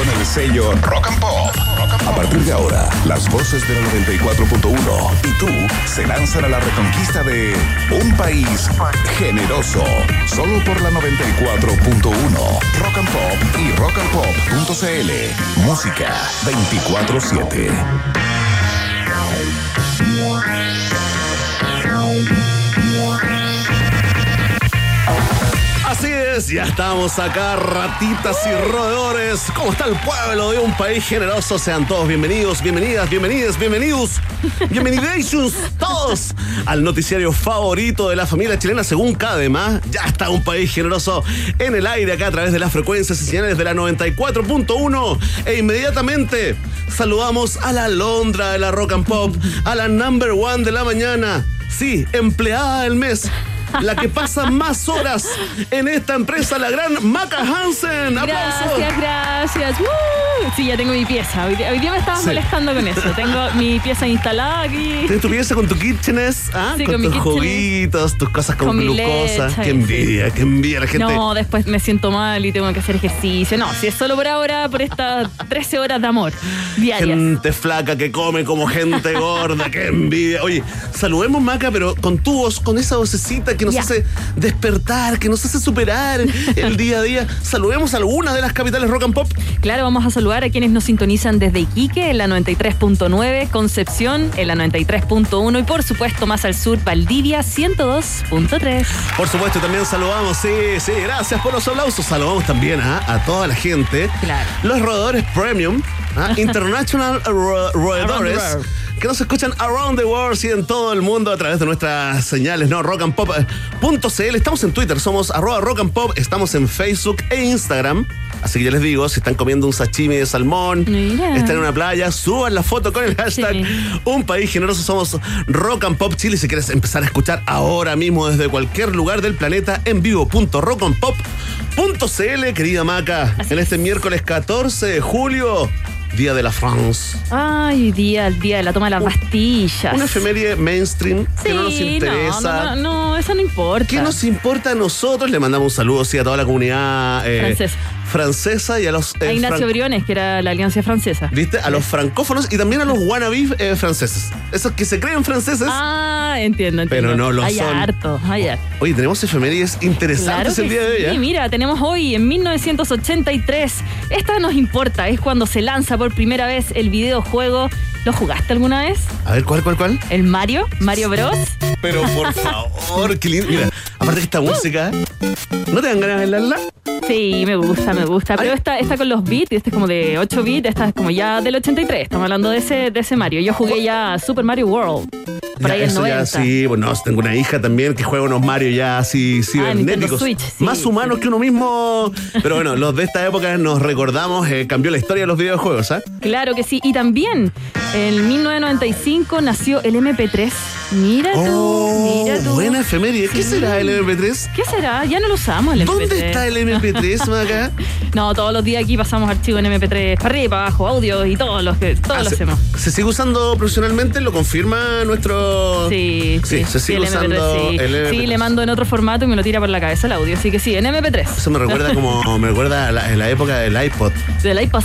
con el sello Rock and Pop. A partir de ahora, las voces de la 94.1 y tú se lanzan a la reconquista de un país generoso. Solo por la 94.1 Rock and Pop y rockandpop.cl. Música 24-7. Así es, ya estamos acá, ratitas y roedores. ¿Cómo está el pueblo de un país generoso? Sean todos bienvenidos, bienvenidas, bienvenidas, bienvenidos, bienvenidations todos al noticiario favorito de la familia chilena según Cadema. Ya está un país generoso en el aire acá a través de las frecuencias y señales de la 94.1 e inmediatamente saludamos a la Londra de la Rock and Pop, a la number one de la mañana. Sí, empleada del mes la que pasa más horas en esta empresa, la gran Maca Hansen. ¡Aplausos! Gracias, gracias. Sí, ya tengo mi pieza. Hoy, día- hoy día me estabas Sí. molestando con eso. Tengo mi pieza instalada aquí. Tienes tu pieza con tu kitchenes, ¿ah? Sí, con, con tus juguitos, tus cosas con, Con glucosa. leche, qué sí. envidia, qué envidia la gente. No, después me siento mal y tengo que hacer ejercicio. No, si es solo por ahora, por estas 13 horas de amor diarias. Gente flaca que come como gente gorda, qué envidia. Oye, saludemos Maca, pero con tu voz, con esa vocecita que nos hace despertar, que nos hace superar el día a día. Saludemos a algunas de las capitales rock and pop. Claro, vamos a saludar a quienes nos sintonizan desde Iquique en la 93.9, Concepción en la 93.1 y por supuesto más al sur, Valdivia 102.3. Por supuesto, también saludamos, sí, sí, gracias por los aplausos. Saludamos también ¿ah? a toda la gente. Claro. Los roedores premium, ¿ah? International Ro- Roedores. Que nos escuchan around the world y en todo el mundo a través de nuestras señales, ¿no? Rockandpop.cl. Estamos en Twitter, somos arroba rock and pop, estamos en Facebook e Instagram. Así que ya les digo, si están comiendo un sashimi de salmón, Mira. están en una playa, suban la foto con el hashtag Sí. Un país generoso somos Rock and Pop Chile. Si quieres empezar a escuchar ahora mismo desde cualquier lugar del planeta en vivo.rockandpop.cl, querida Maca, Así en este miércoles 14 de julio, Día de la France. Ay, día, el día de la toma de las pastillas. Una efeméride mainstream que no nos interesa. No, no, no, eso no importa. ¿Qué nos importa a nosotros? Le mandamos un saludo sí, a toda la comunidad eh, Francesa. francesa y a los. eh, A Ignacio Briones, que era la Alianza Francesa. ¿Viste? A los francófonos y también a los wannabes eh, franceses. Esos que se creen franceses. Ah, entiendo, entiendo. Pero no lo hay son. harto, hay harto. Oye, tenemos efemérides interesantes Claro el día de hoy. sí, ¿eh? mira, tenemos hoy en 1983. Esta nos importa, es cuando se lanza por primera vez el videojuego. ¿Lo jugaste alguna vez? A ver, ¿cuál, cuál, cuál? ¿El Mario? ¿Mario Bros? Pero por favor, qué lindo. Mira, aparte que esta música, ¿no te dan ganas de bailarla? Sí, me gusta, me gusta. Pero esta, esta con los bits, este es como de 8 bits, esta es como ya del 83. Estamos hablando de ese, de ese Mario. Yo jugué ya Super Mario World. Por Ya, ahí eso 90. ya sí, bueno, tengo una hija también que juega unos Mario ya así cibernéticos. Switch, sí, más humanos sí. que uno mismo. Pero bueno, los de esta época nos recordamos, eh, cambió la historia de los videojuegos, ¿ah? Claro que sí. Y también en 1995 nació el MP3. Mira tú, Oh, mira tú. buena efeméride. ¿Qué Sí. será el MP3? ¿Qué será? Ya no lo usamos el MP3. ¿Dónde está el MP3, No, todos los días aquí pasamos archivos en MP3 para arriba, para abajo, audio y todos los que todos Ah, lo se, hacemos. ¿Se sigue usando profesionalmente? ¿Lo confirma nuestro...? Sí, sí, se sigue el usando MP3, sí. el MP3. Sí, le mando en otro formato y me lo tira por la cabeza el audio. Así que sí, en MP3. Eso me recuerda como... me recuerda a la, en la época del iPod. Del iPod.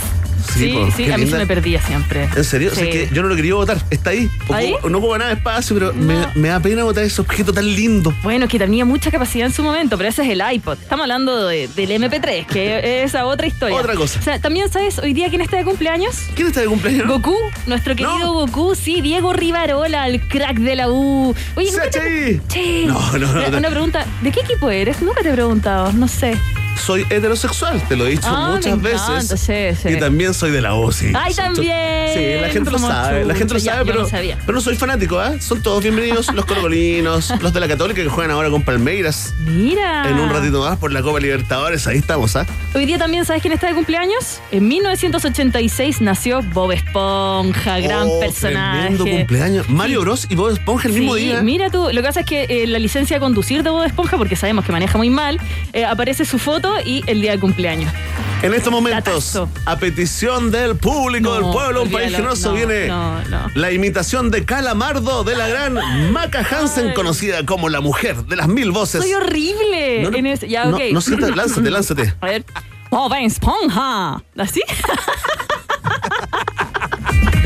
Sí, Sí, po, sí, qué a mí linda. se me perdía siempre. ¿En serio? O sea, Sí. que yo no lo quería votar. Está ahí. Ocupo- ¿Ahí? No ocupa nada de espacio, pero me, No. me da pena votar ese objeto tan lindo. Bueno, que tenía mucha capacidad en su momento, pero ese es el iPod. Estamos hablando de- del MP3, que es esa otra historia. Otra cosa. O sea, también, ¿sabes? Hoy día, ¿quién está de cumpleaños? ¿Quién está de cumpleaños? Goku, nuestro querido No. Goku, sí, Diego Rivarola, el crack de la U. Oye, nunca te-. Che. No, no, no. una pregunta, ¿de qué equipo eres? Nunca te he preguntado, no sé. Soy heterosexual, te lo he dicho Ah, muchas me veces. sí, sí. Y también soy de la UCI. Ay, también. Sí, la gente lo sabe, la gente lo sabe, yo pero, no pero no soy fanático, ¿ah? Son todos bienvenidos, los colocolinos, los de la Católica que juegan ahora con Palmeiras. Mira. En un ratito más por la Copa Libertadores, ahí estamos, ¿ah? Hoy día también, ¿sabes quién está de cumpleaños? En 1986 nació Bob Esponja, gran Oh, personaje. Tremendo cumpleaños. Mario Bros y Bob Esponja el mismo día. Mira tú, lo que pasa es que eh, la licencia de conducir de Bob Esponja, porque sabemos que maneja muy mal, eh, aparece su foto y el día de cumpleaños. En estos momentos, a petición del público, No, del pueblo, un país generoso, no, viene no, la imitación de Calamardo de la gran Maca Hansen, Ay. conocida como la mujer de las mil voces. Soy horrible. No, en ese- ya, no, ok. no sientas- lánzate, lánzate. A ver. Bob Esponja. ¿Así?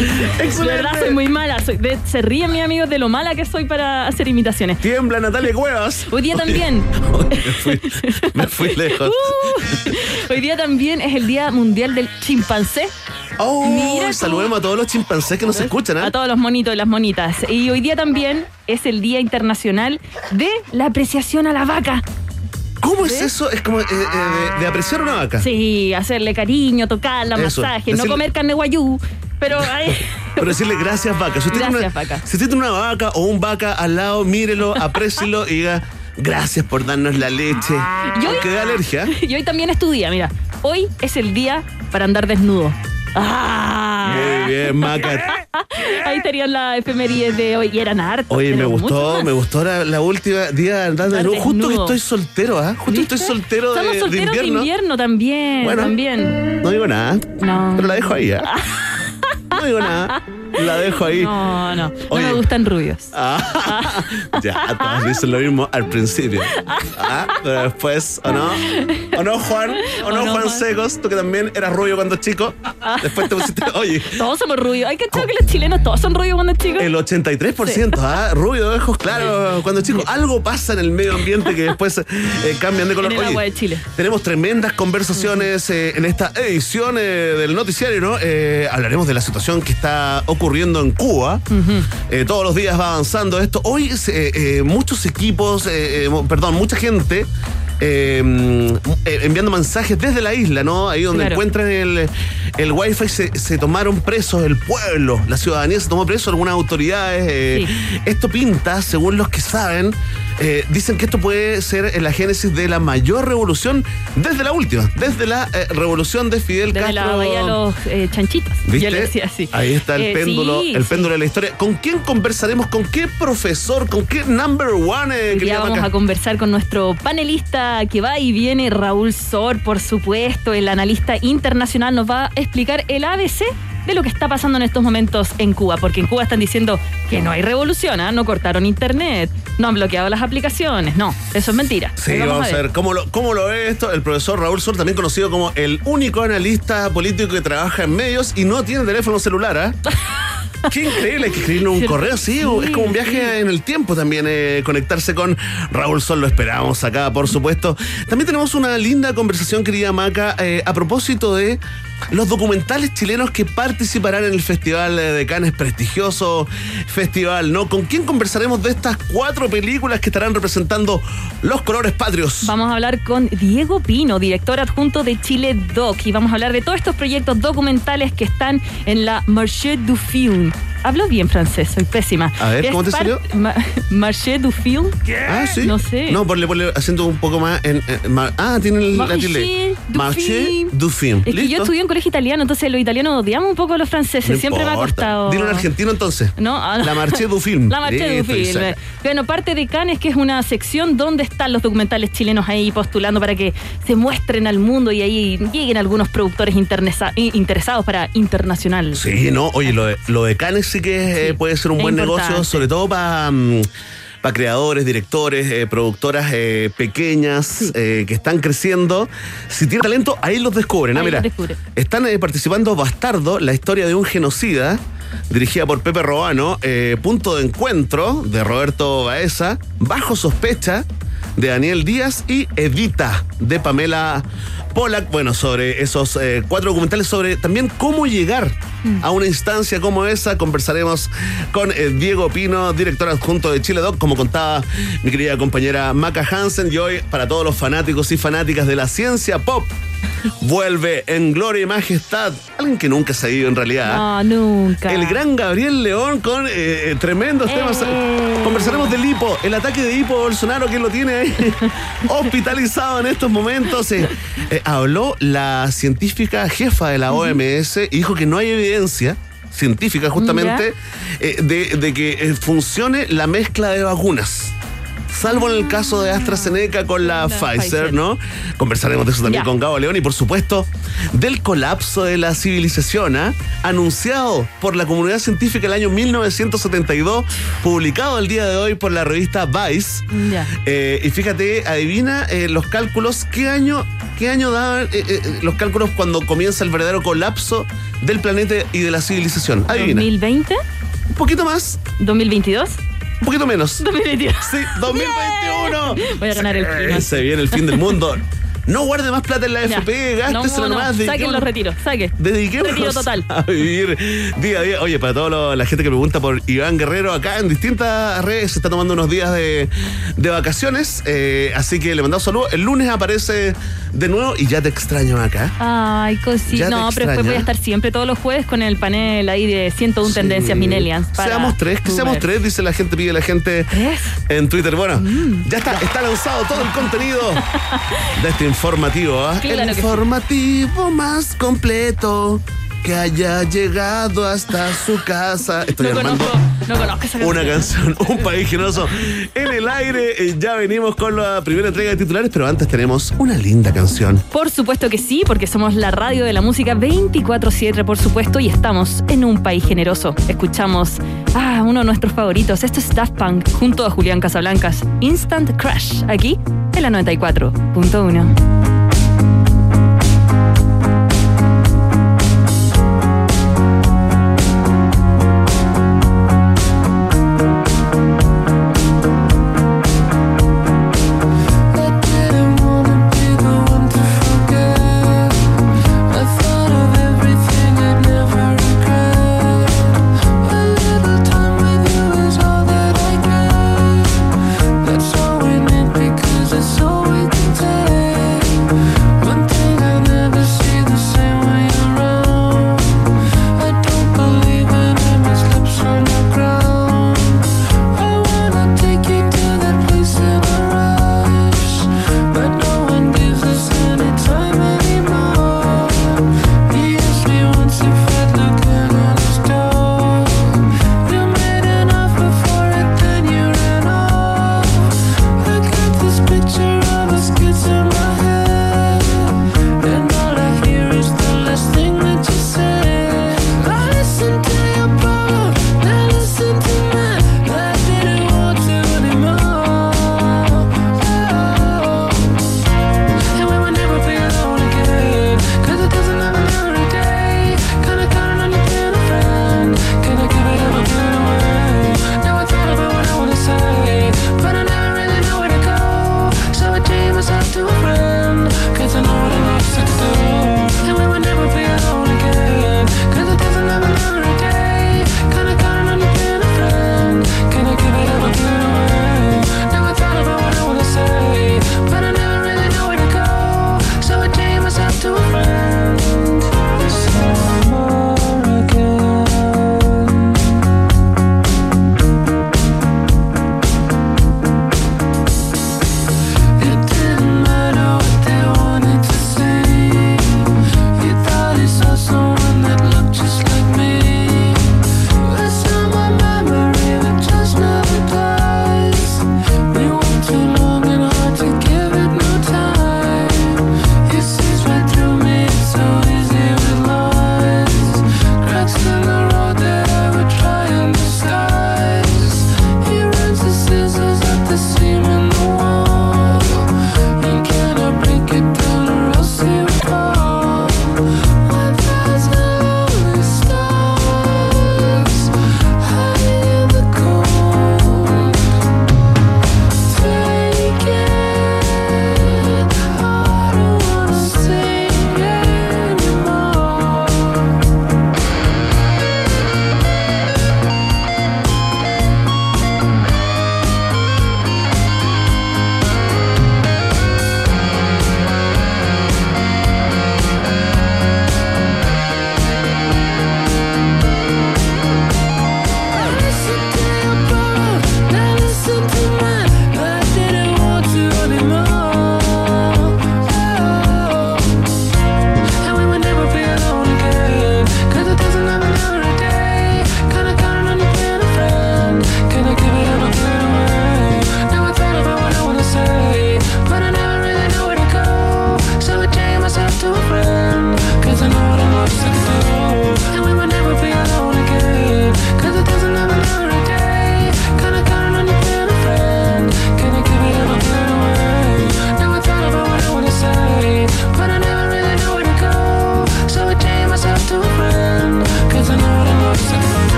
De verdad soy muy mala. Soy- de- se ríen mis amigos de lo mala que soy para hacer imitaciones. Tiembla Natalia Cuevas. Hoy día también. me, fui, me fui lejos. Uh, hoy día también es el Día Mundial del Chimpancé. Oh, Mira saludemos a todos los chimpancés que nos escuchan, ¿ah? A todos los monitos y las monitas. Y hoy día también es el Día Internacional de la Apreciación a la Vaca. ¿Cómo es eso? Es como eh, eh, de, de apreciar una vaca. Sí, hacerle cariño, tocarla, Eso, masaje, no decirle- comer carne guayú. Pero ay, Pero decirle gracias, vaca. Si usted, tiene Gracias, una, vaca. si usted tiene una vaca o un vaca al lado, mírelo, aprécielo y diga gracias por darnos la leche. Y hoy- Porque da alergia. y hoy también es tu día, mira. Hoy es el día para andar desnudo. ¡Ah! Muy bien, Maca. Ahí estarían las efemérides de hoy. Y eran hartas. Oye, me gustó, me gustó la, la última día andando de Andar nuevo. Justo que estoy soltero, ¿ah? Justo ¿Viste? estoy soltero de, Estamos de solteros invierno. de invierno también. Bueno. También. No digo nada. No. Pero la dejo ahí, ¿ah? No digo nada. La dejo ahí. No, no. No Oye. me gustan rubios. Ah, ya, todos dicen lo mismo al principio. Ah, pero después, ¿o no? ¿O no, Juan? ¿O, ¿O no, Juan Juan? Secos? Tú que también eras rubio cuando chico. Después te pusiste, oye, Todos somos rubios. Hay que echar que los chilenos todos son rubios cuando chicos. el 83%, ¿ah? Rubio de ojos claros cuando chico. Algo pasa en el medio ambiente que después eh, cambian de color. En el Oye, agua de Chile. Tenemos tremendas conversaciones eh, en esta edición eh, del noticiario, ¿no? Eh, hablaremos de la situación que está ocurriendo en Cuba. Eh, todos los días va avanzando esto. Hoy eh, eh, muchos equipos, perdón, mucha gente. mm, eh, enviando mensajes desde la isla, ¿no? Ahí donde Claro. encuentran el, el wifi se, se tomaron presos el pueblo, la ciudadanía se tomó preso, algunas autoridades. eh, Sí. Esto pinta, según los que saben, eh, dicen que esto puede ser la génesis de la mayor revolución desde la última, desde la eh, revolución de Fidel Desde Castro. la bahía los eh, chanchitos. ¿Viste? Yo le decía así. Ahí está el Eh, péndulo, sí, el sí. péndulo de la historia. ¿Con quién conversaremos? ¿Con qué profesor? ¿Con qué number one? eh, día vamos a conversar con nuestro panelista que va y viene, Raúl Sor, por supuesto, el analista internacional, nos va a explicar el ABC de lo que está pasando en estos momentos en Cuba, porque en Cuba están diciendo que no hay revolución, ¿ah? no cortaron internet, no han bloqueado las aplicaciones, no, eso es mentira. Sí, vamos, a ver cómo lo, cómo lo ve esto el profesor Raúl Sol, también conocido como el único analista político que trabaja en medios y no tiene teléfono celular, ¿ah? Qué increíble, hay que escribirnos un correo sí, es como un viaje en el tiempo también, eh, conectarse con Raúl Sol, lo esperamos acá, por supuesto. También tenemos una linda conversación, querida Maca, eh, a propósito de los documentales chilenos que participarán en el Festival eh, de Cannes, prestigioso festival, ¿no? ¿Con quién conversaremos de estas cuatro películas que estarán representando los colores patrios? Vamos a hablar con Diego Pino, director adjunto de Chile Doc, y vamos a hablar de todos estos proyectos documentales que están en la Marché du Film. Hablo bien francés, soy pésima. A ver, Es ¿cómo te salió? Ma- Marché du Film. Ah, sí. No sé. No, ponle, ponle acento un poco más en. en- ma- ah, tiene el la Marché tilde. du Marché film. du film. Es que yo estudié en colegio italiano, entonces los italianos odiamos un poco a los franceses. No Siempre me ha costado. Dilo en argentino entonces. No, ah, La Marché du film. La Marché du Film. Bueno, parte de Cannes, que es una sección donde están los documentales chilenos ahí postulando para que se muestren al mundo y ahí lleguen algunos productores interesados para internacional. Sí, no, oye, lo de, lo de Cannes sí que eh, Sí, puede ser un buen importante. negocio, sobre todo para. para creadores, directores, eh, productoras eh, pequeñas Sí. eh, que están creciendo. Si tienen talento, ahí los descubren. ah, mira, están participando Bastardo, la historia de un genocida, dirigida por Pepe Robano, Punto de Encuentro, de Roberto Baeza, Bajo Sospecha, de Daniel Díaz y Evita, de Pamela Pollack. Bueno, sobre esos eh, cuatro documentales sobre también cómo llegar mm. a una instancia como esa. Conversaremos con eh, Diego Pino, director adjunto de Chile Doc, como contaba mi querida compañera Maca Hansen. Y hoy, para todos los fanáticos y fanáticas de la ciencia pop, vuelve en gloria y majestad. Alguien que nunca se ha ido en realidad. No, nunca. El gran Gabriel León con eh, eh, tremendos temas. Eh. Conversaremos del hipo, el ataque de hipo Bolsonaro que lo tiene ahí hospitalizado en estos momentos. habló la científica jefa de la OMS y dijo que no hay evidencia científica justamente de, de que funcione la mezcla de vacunas salvo en el caso de AstraZeneca con la, Pfizer, ¿no? Conversaremos de eso también con Gabo León y por supuesto del colapso de la civilización, ¿ah? anunciado por la comunidad científica el año 1972, publicado el día de hoy por la revista Vice. Eh, y fíjate, adivina eh, los cálculos, ¿qué año, qué año daban eh, los cálculos cuando comienza el verdadero colapso del planeta y de la civilización? Adivina. ¿2020? Un poquito más. ¿2022? Un poquito menos. 2021. Sí, 2021. Voy a ganar el fin. Se viene el fin del mundo. No guarde más plata en la FP, gástese no, nomás. No, saquen los retiros, saque. Dediquémonos Retiro total. a vivir día a día. Oye, para toda la gente que pregunta por Iván Guerrero, acá en distintas redes se está tomando unos días de, vacaciones. Eh, así que le mandamos saludos. El lunes aparece de nuevo y ya te extraño acá. Ay, cosita. No, pero después voy a estar siempre todos los jueves con el panel ahí de 101 tendencias Minelians. Seamos tres, que seamos tres, dice la gente, pide la gente en Twitter. Bueno, mm. ya está, está lanzado todo el contenido de este informativo, ¿ah? el informativo más completo que haya llegado hasta su casa. Estoy no armando no conozco esa una canción, un país generoso en el aire. Eh, ya venimos con la primera entrega de titulares, pero antes tenemos una linda canción. Por supuesto que sí, porque somos la radio de la música 24-7, por supuesto, y estamos en un país generoso. Escuchamos a uno de nuestros favoritos. Esto es Daft Punk junto a Julián Casablancas. Instant Crash, aquí en la 94.1.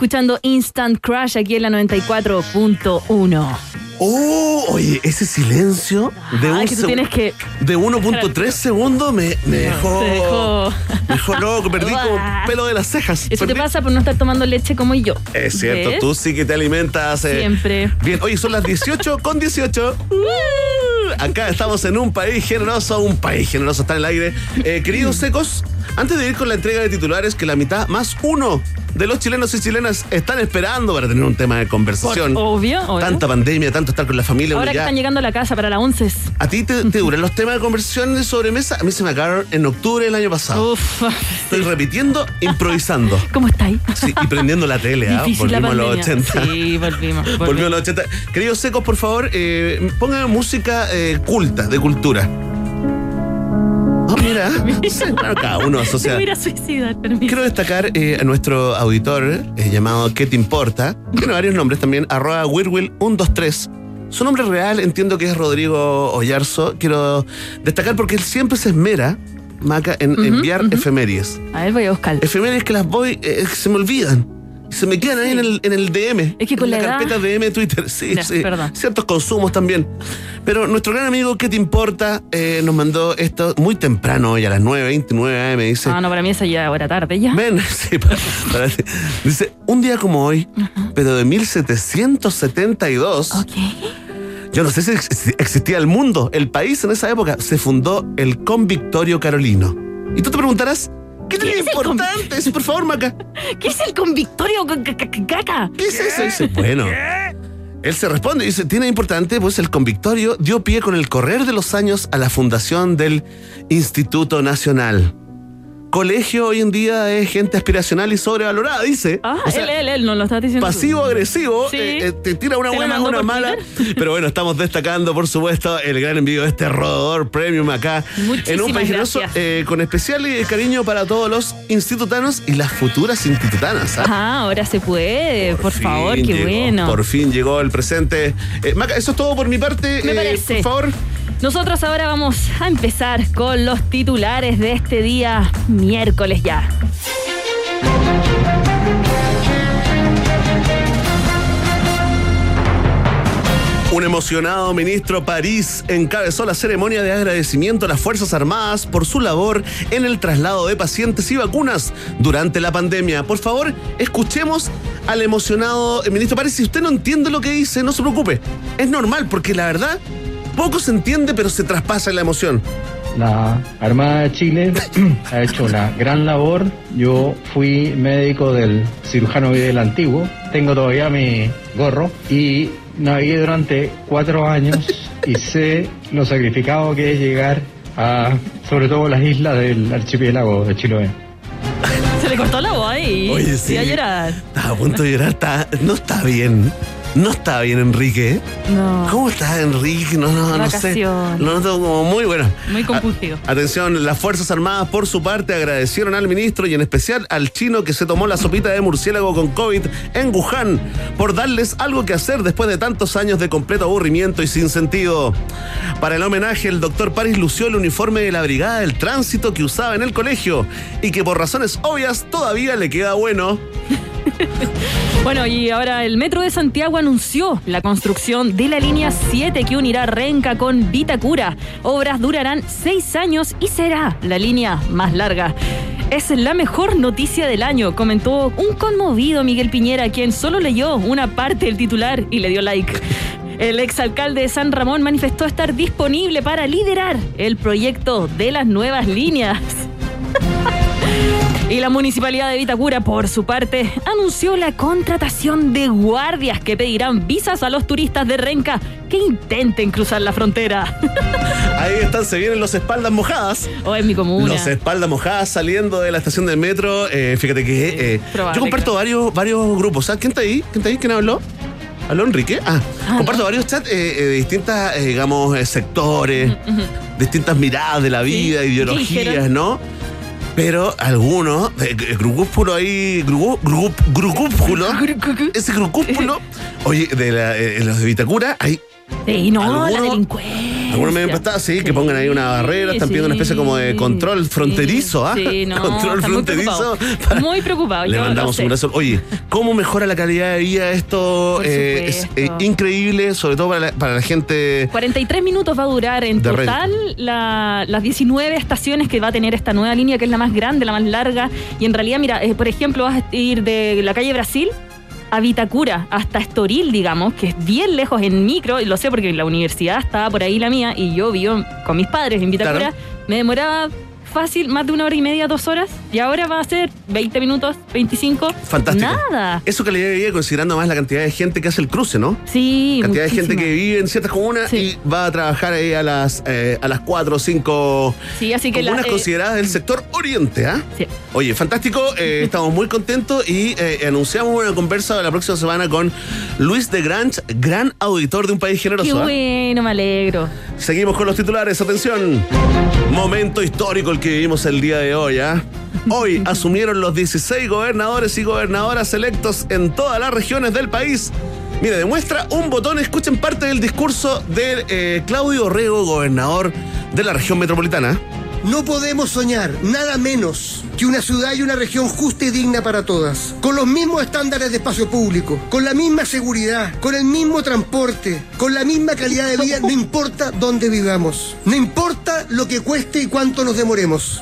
escuchando Instant Crash aquí en la 94.1. Oh, oye, ese silencio de Ah, un que tú tienes que- de 1.3 segundos me, me dejó, te dejó- me dejó loco, perdí como pelo de las cejas. Eso te pasa por no estar tomando leche como yo. Es cierto, ¿Ves? tú sí que te alimentas. eh, Siempre. Bien, oye, son las 18 con 18. Uh, Acá estamos en un país generoso, un país generoso está en el aire. Eh, queridos secos, antes de ir con la entrega de titulares, que la mitad más uno de los chilenos y chilenas están esperando para tener un tema de conversación. Por- obvio, obvio. Tanta pandemia, tanto estar con la familia. Ahora que ya- están llegando a la casa para la 11. ¿A ti te, te duran los temas de conversación de sobremesa? A mí se me acabaron en octubre del año pasado. Uf. Estoy repitiendo, improvisando. ¿Cómo estáis? Sí, y prendiendo la tele, ¿ah? La Volvimos a los pandemia. 80. Sí, volvimos. volvimos. A los 80. Queridos secos, por favor, eh, pónganme música eh, culta, de cultura. Mira. Bueno, cada uno asocia. Quiero destacar eh, a nuestro auditor eh, llamado ¿Qué te importa? Tiene varios nombres también, arroba wirwil123. Su nombre real entiendo que es Rodrigo Ollarzo. Quiero destacar porque él siempre se esmera, Maca, en enviar efemérides. A ver, voy a buscar. Efemérides que las voy, eh, se me olvidan. Se me quedan ahí en el, en el DM. Es que con en la carpeta DM de Twitter. Sí, Ya, sí. perdón. Ciertos consumos también. Pero nuestro gran amigo, ¿qué te importa? Eh, nos mandó esto muy temprano, hoy a las 9.29 AM. Dice: Ah, no, para mí esa ya era tarde ya. Ven, sí, para- para- dice, un día como hoy, pero de 1772, Ok. yo no sé si ex- existía el mundo, el país en esa época, se fundó el Convictorio Carolino. Y tú te preguntarás, ¿qué tiene ¿Qué es importante? Por favor, Maca. ¿Qué es el convictorio caca? ¿Qué es eso? Dice, bueno. Él se responde y dice, tiene importante, pues el convictorio dio pie con el correr de los años a la fundación del Instituto Nacional. Colegio hoy en día es gente aspiracional y sobrevalorada, dice. Ah, O sea, él, él, él, no lo está diciendo. tú. pasivo-agresivo, Sí. eh, eh, te tira una ¿Te la buena, una mala. Pero bueno, estamos destacando, por supuesto, el gran envío de este rodador premium acá en un Muchísimas país generoso, eh, con especial cariño para todos los institutanos y las futuras institutanas. ¿ah? Ajá, ahora se puede. Por, favor, qué llegó, bueno. Por fin llegó el presente. Maca, eso es todo por mi parte. Me parece. Por favor. Nosotros ahora vamos a empezar con los titulares de este día miércoles ya. Un emocionado ministro París encabezó la ceremonia de agradecimiento a las Fuerzas Armadas por su labor en el traslado de pacientes y vacunas durante la pandemia. Por favor, escuchemos al emocionado ministro París. Si usted no entiende lo que dice, no se preocupe. Es normal porque la verdad, poco se entiende, pero se traspasa en la emoción. La Armada de Chile ha hecho una gran labor. Yo fui médico del cirujano Vidal antiguo, tengo todavía mi gorro y navegué durante cuatro años y sé lo sacrificado que es llegar a, sobre todo, las islas del archipiélago de Chiloé. Se le cortó la voz ahí. Oye, sí. Y a llorar. Estaba a punto de llorar. está- no está bien. No está bien, Enrique. No. ¿Cómo estás, Enrique? No, no, no sé. Lo noto como muy bueno. Muy compungido. A- atención, las Fuerzas Armadas, por su parte, agradecieron al ministro y en especial al chino que se tomó la sopita de murciélago con COVID en Wuhan por darles algo que hacer después de tantos años de completo aburrimiento y sin sentido. Para el homenaje, el doctor Paris lució el uniforme de la Brigada del Tránsito que usaba en el colegio y que por razones obvias todavía le queda bueno. Bueno, y ahora el Metro de Santiago anunció la construcción de la línea 7 que unirá Renca con Vitacura. Obras durarán seis años y será la línea más larga. Es la mejor noticia del año, comentó un conmovido Miguel Piñera, quien solo leyó una parte del titular y le dio like. El exalcalde de San Ramón manifestó estar disponible para liderar el proyecto de las nuevas líneas. Y la municipalidad de Vitacura, por su parte, anunció la contratación de guardias que pedirán visas a los turistas de Renca que intenten cruzar la frontera. Ahí están, se vienen los espaldas mojadas. o en mi comuna. Los espaldas mojadas saliendo de la estación del metro. Eh, fíjate que eh, yo comparto varios, varios grupos. ¿Sabes quién está ahí? ¿Quién está ahí? ¿Quién habló? ¿Habló Enrique? Ah, Ah, comparto varios chats eh, eh, de distintas, eh, digamos, sectores, distintas miradas de la vida, ¿Y qué ideologías? ¿no? Pero algunos, eh, eh, grupúsculo ahí, grupúsculo, ese grupúsculo, oye, de la, eh, los de Vitacura, hay Sí, no, la delincuencia. Algunos medios prestados, sí, que pongan ahí una barrera, están pidiendo una especie como de control fronterizo, ¿ah? Sí, no, control está muy fronterizo. preocupado. Muy preocupado. Le mandamos un abrazo. Oye, ¿cómo mejora la calidad de vida esto? Eh, es eh, increíble, sobre todo para la, para la gente. 43 minutos va a durar en total la- las 19 estaciones que va a tener esta nueva línea, que es la más grande, la más larga. Y en realidad, mira, eh, por ejemplo, vas a ir de la calle Brasil a Vitacura, hasta Estoril, digamos, que es bien lejos en micro, y lo sé porque la universidad estaba por ahí la mía, y yo vivo con mis padres en Vitacura, Claro. me demoraba fácil más de una hora y media, dos horas, y ahora va a ser 20 minutos, 25. Fantástico. Nada. Eso calidad de vida considerando más la cantidad de gente que hace el cruce, ¿no? Sí, cantidad de gente que vive en ciertas comunas Sí. y va a trabajar ahí a las eh, a las 4 o 5 Sí, así que la- comunas eh, consideradas del sector oriente, ¿ah? Sí. Oye, fantástico, eh, estamos muy contentos y eh, anunciamos una conversa la próxima semana con Luis de Grange, gran auditor de un país Qué generoso. ¿ah? bueno, me alegro. Seguimos con los titulares, atención. Momento histórico el que vivimos el día de hoy, ¿ah? Hoy asumieron los 16 gobernadores y gobernadoras electos en todas las regiones del país. Mire, demuestra un botón, escuchen parte del discurso de eh, Claudio Orrego, gobernador de la región metropolitana. No podemos soñar nada menos que una ciudad y una región justa y digna para todas, con los mismos estándares de espacio público, con la misma seguridad, con el mismo transporte, con la misma calidad de vida, no importa dónde vivamos, no importa lo que cueste y cuánto nos demoremos.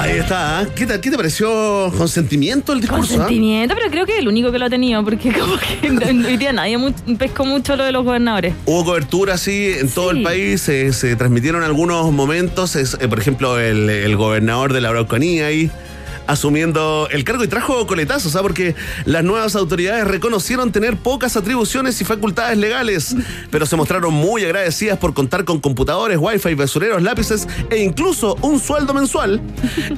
Ahí está, ¿ah? ¿Qué, te, ¿Qué te pareció con sentimiento el discurso? ah? Consentimiento, pero creo que es el único que lo ha tenido, porque como que hoy día nadie pescó mucho lo de los gobernadores. Hubo cobertura así en todo Sí. el país, eh, se transmitieron algunos momentos, es, eh, por ejemplo, el, el gobernador de la Araucanía ahí asumiendo el cargo y trajo coletazos, ¿sabes? Porque las nuevas autoridades reconocieron tener pocas atribuciones y facultades legales, pero se mostraron muy agradecidas por contar con computadores, wifi, basureros, lápices e incluso un sueldo mensual.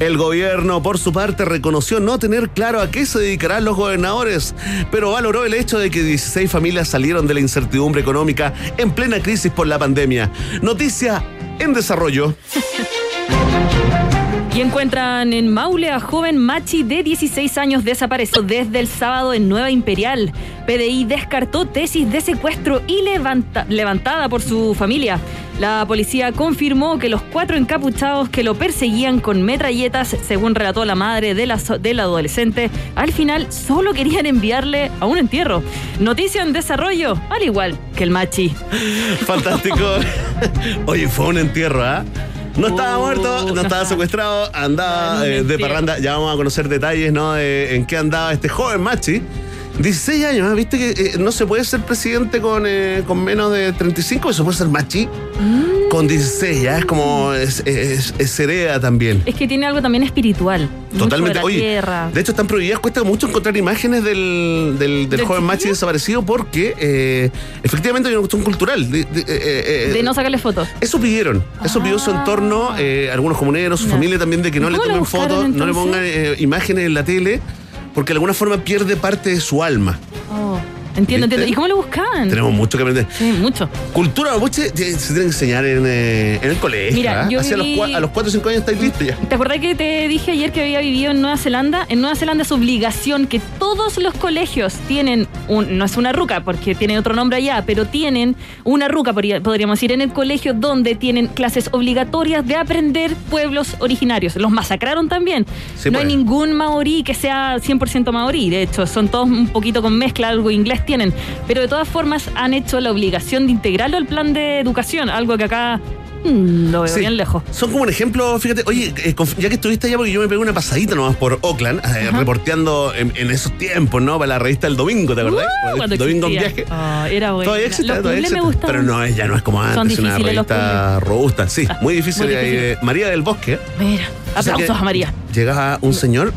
El gobierno, por su parte, reconoció no tener claro a qué se dedicarán los gobernadores, pero valoró el hecho de que 16 familias salieron de la incertidumbre económica en plena crisis por la pandemia. Noticia en desarrollo. Y encuentran en Maule a joven Machi de 16 años desaparecido desde el sábado en Nueva Imperial. PDI descartó tesis de secuestro y levanta- levantada por su familia. La policía confirmó que los cuatro encapuchados que lo perseguían con metralletas, según relató la madre de la del adolescente, al final solo querían enviarle a un entierro. Noticia en desarrollo, al igual que el Machi. Fantástico. Oye, fue un entierro, ¿ah? No estaba Oh, muerto, no estaba ajá. secuestrado, andaba eh, de parranda. Ya vamos a conocer detalles, ¿no? De en qué andaba este joven Machi. 16 años, ¿ah? ¿viste que eh, no se puede ser presidente con, eh, con menos de 35? Eso puede ser Machi Mm. con 16, ya es como. Es, es, es hereda también. Es que tiene algo también espiritual. Totalmente. de Oye, tierra. de hecho están prohibidas. Cuesta mucho encontrar imágenes del, del, del ¿Del joven Machi desaparecido porque eh, efectivamente hay una cuestión cultural. De, de- eh, eh, de no sacarle fotos. Eso pidieron, eso pidió su Ah. entorno, eh, algunos comuneros, su familia también, de que no ¿Y le tomen fotos, no le pongan eh, imágenes en la tele, porque de alguna forma pierde parte de su alma. Oh, entiendo, ¿Viste? entiendo. ¿Y cómo lo buscaban? Tenemos mucho que aprender. Sí, mucho. Cultura mapuche eh, se tiene que enseñar en, eh, en el colegio. Mira, ¿ah? yo Hacia viví- los, cua- a los 4 o 5 años estáis listos ya. ¿Te acordás que te dije ayer que había vivido en Nueva Zelanda? En Nueva Zelanda es obligación que todos los colegios tienen, un, no es una ruca porque tiene otro nombre allá, pero tienen una ruca, podría- podríamos decir, en el colegio donde tienen clases obligatorias de aprender pueblos originarios. Los masacraron también. Sí, no hay pues. ningún maorí que sea 100% maorí, de hecho, son todos un poquito con mezcla, algo inglés tienen. Pero de todas formas han hecho la obligación de integrarlo al plan de educación, algo que acá mm, lo veo Sí. bien lejos. Son como un ejemplo, fíjate, oye, eh, ya que estuviste allá, porque yo me pegué una pasadita nomás por Oakland, eh, reporteando en, en esos tiempos, ¿no? Para la revista El Domingo, ¿te acordás? Uh, Domingo en viaje. Ah, era bueno. Todavía existe, todavía existe. Pero no, es- ya no es como Son antes, una difíciles los revista robusta. Sí, Ah, muy difícil. muy eh. María del Bosque. Mira, O sea aplausos a María. Llegaba un señor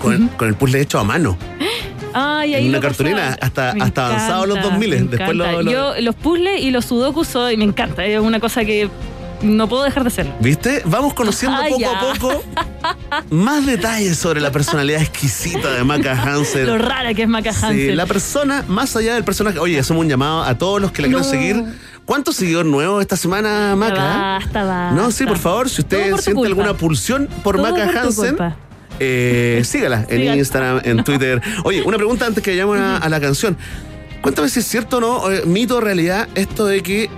con, con el puzzle hecho a mano. Ay, en una cartulina, hasta- Me hasta avanzados los 2000, me después lo- Yo los puzzles y los sudokus soy, me encanta. Es una cosa que no puedo dejar de hacer. ¿Viste? Vamos conociendo Ah, poco ya. a poco más detalles sobre la personalidad exquisita de Maca Hansen. Lo rara que es Maca Sí, Hansen. la persona más allá del personaje. Oye, hacemos un llamado a todos los que la No. quieran seguir. ¿Cuántos seguidores nuevos esta semana, Maca? Basta, basta. No, sí, por favor, si usted siente alguna pulsión por Todo Maca por Hansen. Eh, sígala en Sígala. Instagram, en Twitter. Oye, una pregunta antes que vayamos a, a la canción. Cuéntame si es cierto o no, eh, mito o realidad, esto de que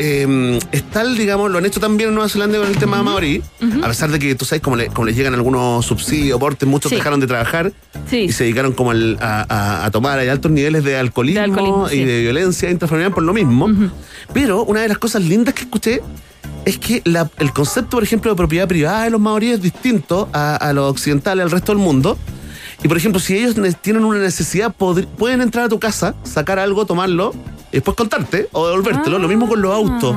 eh, es tal, digamos, lo han hecho también en Nueva Zelanda con el tema de Maori, a pesar de que tú sabes cómo, le- cómo les llegan algunos subsidios, aportes, muchos Sí. dejaron de trabajar Sí. y se dedicaron como al- a, a- a tomar hay altos niveles de alcoholismo, De alcoholismo, y sí. de violencia intrafamiliar por lo mismo. Pero una de las cosas lindas que escuché es que la- el concepto, por ejemplo, de propiedad privada de los maoríes es distinto a, a los occidentales, al resto del mundo. Y por ejemplo, si ellos ne- tienen una necesidad, pueden entrar a tu casa, sacar algo, tomarlo, después contarte o devolvértelo. Lo mismo con los autos.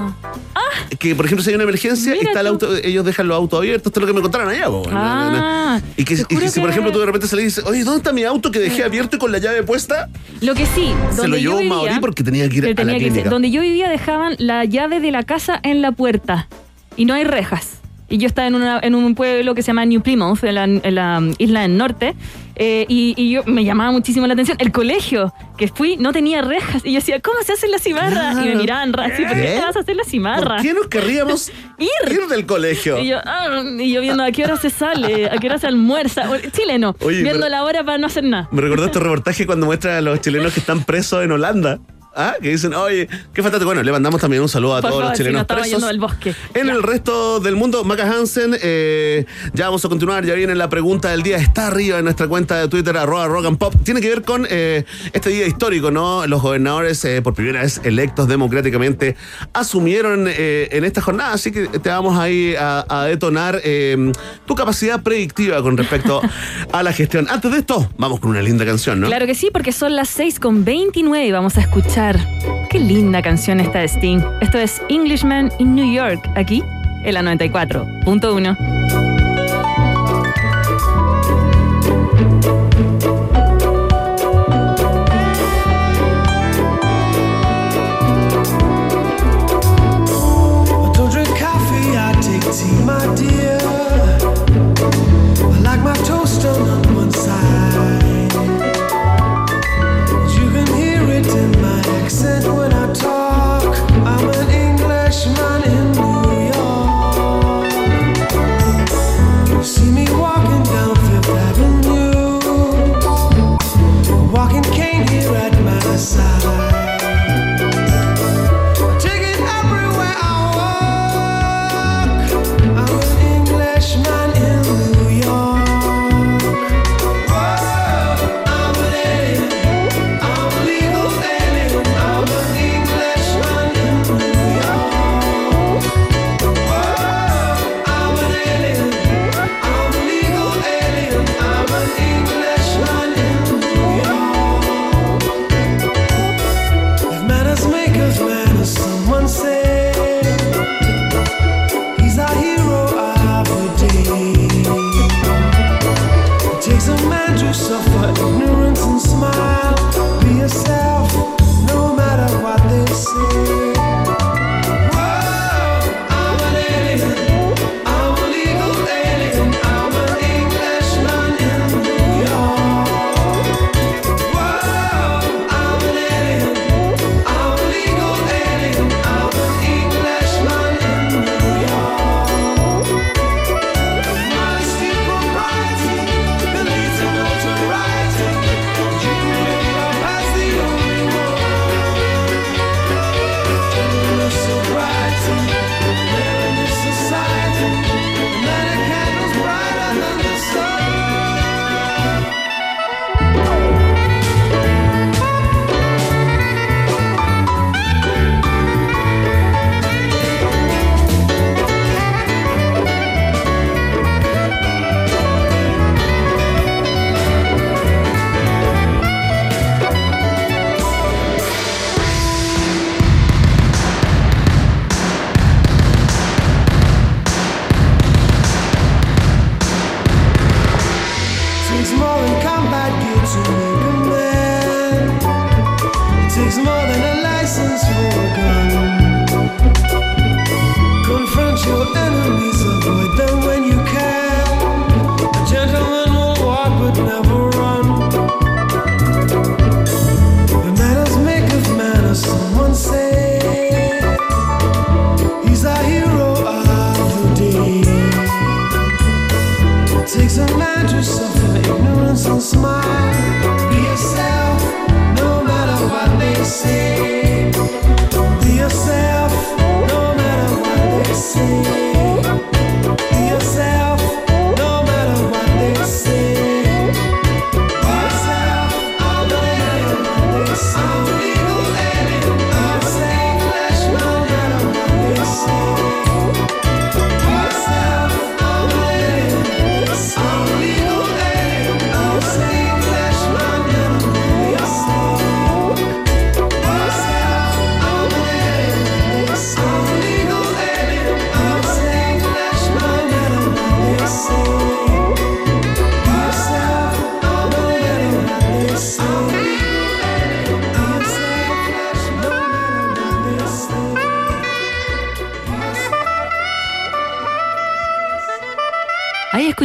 Que por ejemplo, si hay una emergencia y Ah. Mira está el tú. auto, ellos dejan los autos abiertos, esto es lo que me contaron allá. po. Ah, y que, y si por ejemplo tú de repente salís y dices, oye, ¿dónde está mi auto que dejé abierto y con la llave puesta? Lo que sí, Se donde lo llevó maorí porque tenía que ir a la clínica. Donde yo vivía dejaban la llave de la casa en la puerta y no hay rejas. Y yo estaba en, una- en un pueblo que se llama New Plymouth, en la, en la isla del norte, eh, y, y yo me llamaba muchísimo la atención. El colegio que fui no tenía rejas. Y yo decía, ¿cómo se hacen las cimarras? Y me Claro. miraban ra- así, ¿por qué te vas a hacer las cimarras? ¿Por qué nos querríamos Ir. del colegio? Y yo, ah, y yo viendo a qué hora se sale, a qué hora se almuerza. Chileno, Oye, viendo la hora para no hacer nada. Me recordó este reportaje cuando muestra a los chilenos que están presos en Holanda. ¿Ah? Que dicen, oye, qué fantástico. Bueno, le mandamos también un saludo a Por todos favor, los si chilenos nos estamos presos. del bosque. En Ya. el resto del mundo, Maca Hansen, eh, ya vamos a continuar, ya viene la pregunta del día, está arriba en nuestra cuenta de Twitter, arroba rock and pop. Tiene que ver con eh, este día histórico, ¿no? Los gobernadores, eh, por primera vez electos democráticamente, asumieron en esta jornada, así que te vamos ahí a, a detonar tu capacidad predictiva con respecto a la gestión. Antes de esto, vamos con una linda canción, ¿no? Claro que sí, porque son las 6 con 29 y vamos a escuchar. Qué linda canción esta de Sting. Esto es Englishman in New York, aquí en la 94.1.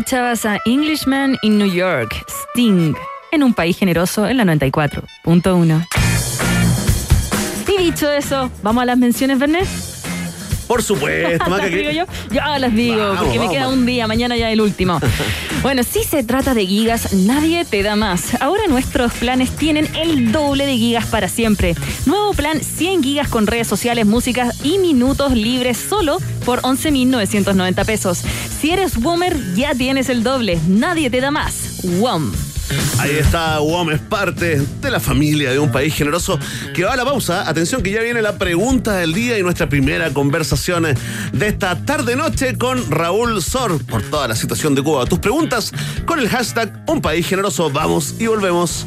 escuchabas a Englishman in New York, Sting, en un país generoso en la 94.1. Y dicho eso, ¿vamos a las menciones, Bernet? Por supuesto, Maca, ¿Las que- digo yo? Ya las digo, Vamos, porque me queda un día, mañana ya el último. bueno, si se trata de gigas, nadie te da más. Ahora nuestros planes tienen el doble de gigas para siempre. Nuevo plan 100 gigas con redes sociales, música y minutos libres solo por 11.990 pesos. Si eres Boomer, ya tienes el doble. Nadie te da más. WOM. Ahí está, es parte de la familia de un país generoso que va a la pausa. Atención que ya viene la pregunta del día y nuestra primera conversación de esta tarde-noche con Raúl Sor por toda la situación de Cuba. Tus preguntas con el hashtag Un País Generoso. Vamos y volvemos.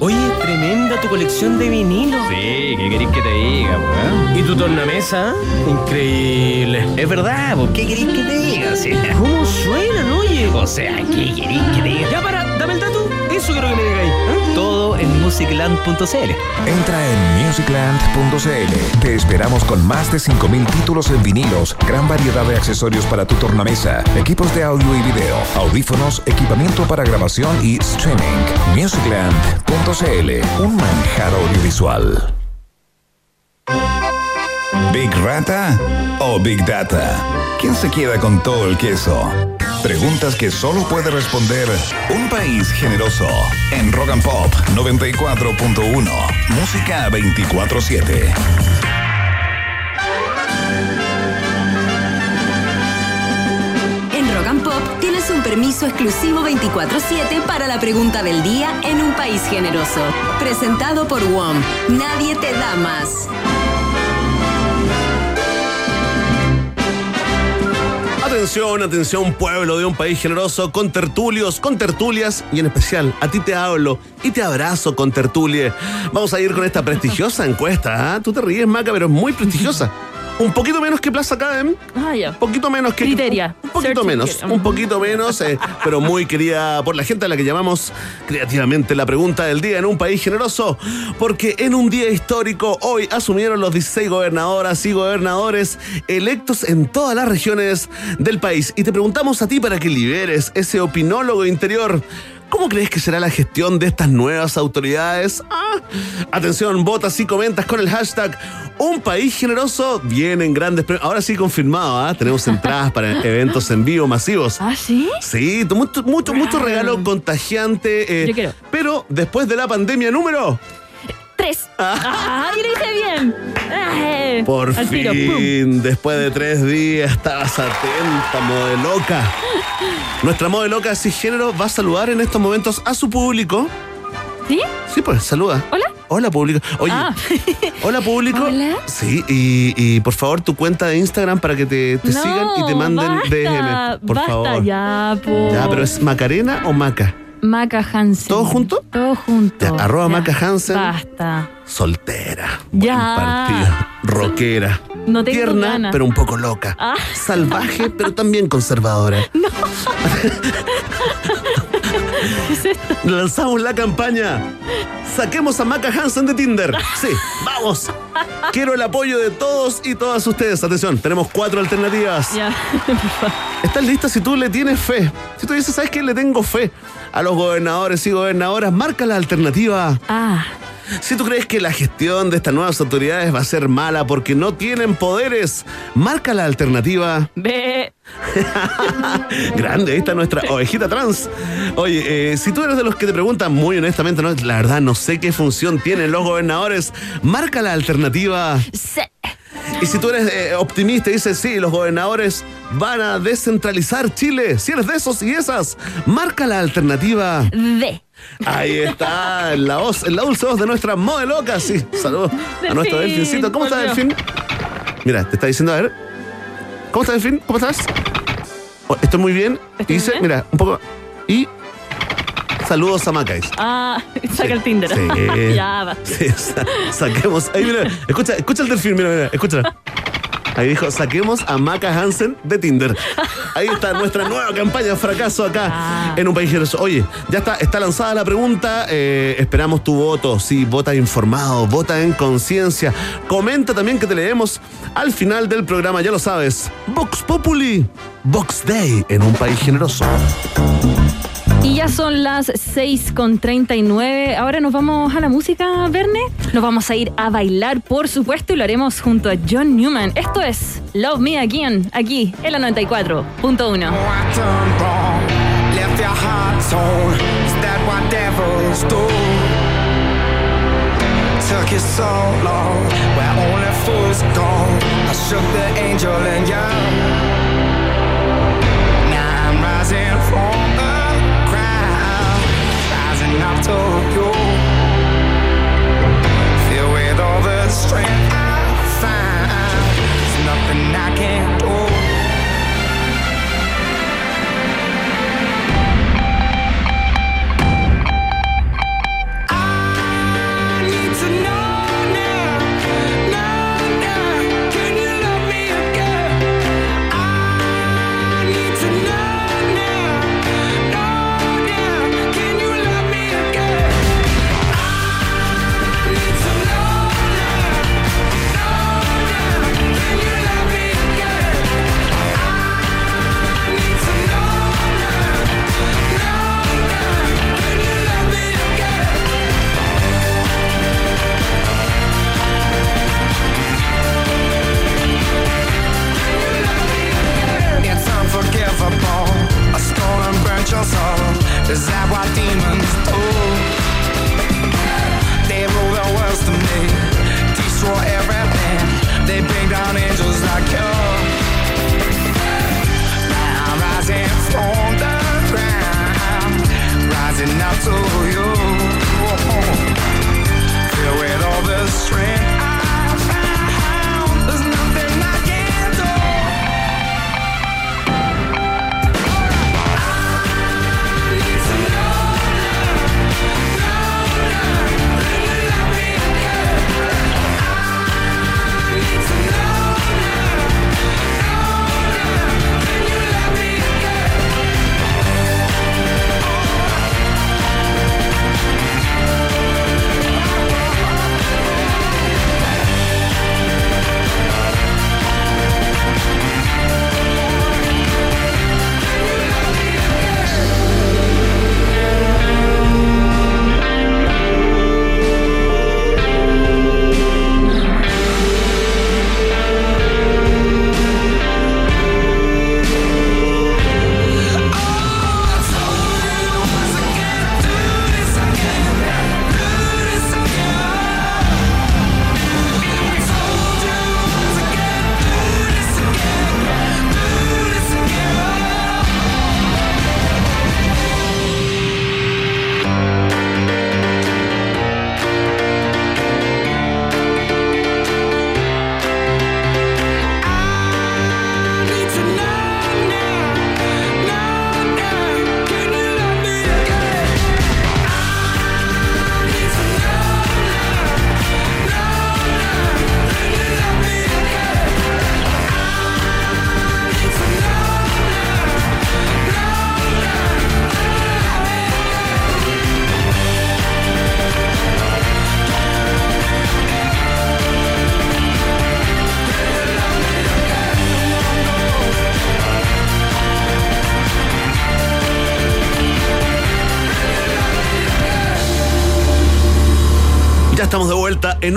Oye, tremenda tu colección de vinilos. Sí, ¿qué querés que te diga, weón? ¿Y tu tornamesa? Increíble. Es verdad, ¿por qué querés que te diga? Sí. ¿Cómo suenan, oye? O sea, ¿qué querés que te diga? Ya para, dame el dato. Eso quiero que me digáis. ¿eh? Todo en musicland.cl. Entra en musicland.cl. Te esperamos con más de 5.000 títulos en vinilos, gran variedad de accesorios para tu tornamesa, equipos de audio y video, audífonos, equipamiento para grabación y streaming. Musicland.cl, un manjar audiovisual. ¿Big Rata o Big Data? ¿Quién se queda con todo el queso? Preguntas que solo puede responder un país generoso. En Rock and Pop 94.1. Música 24-7. En Rock and Pop tienes un permiso exclusivo 24-7 para la pregunta del día en un país generoso. Presentado por WOM. Nadie te da más. Atención, atención, pueblo de un país generoso, con tertulios, con tertulias y en especial a ti te hablo y te abrazo con tertulie. Vamos a ir con esta prestigiosa encuesta. ¿ah? Tú te ríes, Maca, pero es muy prestigiosa. Un poquito menos que Plaza Academy. Ah, ya. Un poquito menos que. Criteria. Un poquito Search menos. Un poquito menos, eh, pero muy querida por la gente a la que llamamos creativamente la pregunta del día en un país generoso. Porque en un día histórico, hoy asumieron los 16 gobernadoras y gobernadores electos en todas las regiones del país. Y te preguntamos a ti para que liberes ese opinólogo interior. ¿Cómo crees que será la gestión de estas nuevas autoridades? Ah, atención, votas y comentas con el hashtag Un País Generoso. Vienen grandes premios. Ahora sí confirmado, ¿ah? tenemos entradas para eventos en vivo masivos. ¿Ah, sí? Sí, mucho, mucho, mucho regalo contagiante. eh, Yo quiero. Pero después de la pandemia número, Tres. ¡Ay, lo hice bien! Eh, por al tiro, pum. fin, después de tres días, estabas atenta, modeloca. Nuestra modeloca cisgénero va a saludar en estos momentos a su público. ¿Sí? Sí, pues, saluda. ¿Hola? Hola, público. Oye, Ah. hola, público. Hola. Sí, y, y por favor, tu cuenta de Instagram para que te, te No, sigan y te manden basta, DM. Por basta favor. ya, po. Ya, pero es Macarena o Maca. Maca Hansen. ¿Todo junto? Todo junto. Ya, arroba Maca Hansen. Basta. Soltera. Ya. Partido. Rockera. No tengo Tierna, ganas. pero un poco loca. Ah. Salvaje, pero también conservadora. ¿Qué es esto? Lanzamos la campaña. Saquemos a Maca Hansen de Tinder. Sí, vamos. Quiero el apoyo de todos y todas ustedes. Atención, tenemos cuatro alternativas. Ya. ¿Estás lista si tú le tienes fe? Si tú dices, ¿sabes qué? Le tengo fe a los gobernadores y gobernadoras. Marca la alternativa Ah, Si tú crees que la gestión de estas nuevas autoridades va a ser mala porque no tienen poderes, marca la alternativa. Ve. Grande, ahí está nuestra ovejita trans. Oye, eh, si tú eres de los que te preguntan muy honestamente, no, la verdad no sé qué función tienen los gobernadores, marca la alternativa. Se- Y si tú eres eh, optimista y dices, sí, los gobernadores van a descentralizar Chile, si eres de esos y esas, marca la alternativa. Ve. Ahí está la voz, la dulce voz de nuestra modeloca, sí. Saludos a nuestro delfincito. ¿Cómo está volvió. Delfín? Mira, te está diciendo, a ver. ¿Cómo está Delfín? ¿Cómo estás? Oh, estoy muy bien. Y ¿Estoy dice, bien? mira, un poco. Y saludos a Macais. Ah, saca Sí. el Tinder. Sí. ya va. Sí, sa- saquemos. Ahí, mira, escucha, escucha el delfín, mira, mira, escúchala. Ahí dijo, saquemos a Maca Hansen de Tinder. Ahí está nuestra nueva campaña fracaso acá Ah. en un país generoso. Oye, ya está, está lanzada la pregunta. eh, esperamos tu voto. Sí, vota informado, vota en conciencia. Comenta también que te leemos al final del programa, ya lo sabes. Vox Populi, Vox Day en un país generoso. Son las 6 con 39. Ahora nos vamos a la música, Verne. Nos vamos a ir a bailar, por supuesto, y lo haremos junto a John Newman. Esto es Love Me Again, aquí en la 94.1. I turned wrong, left your heart torn. Is that what devils do? Took you so long, where only fools go. I shook the angel in you. You. Filled with all the strength I find, there's nothing I can't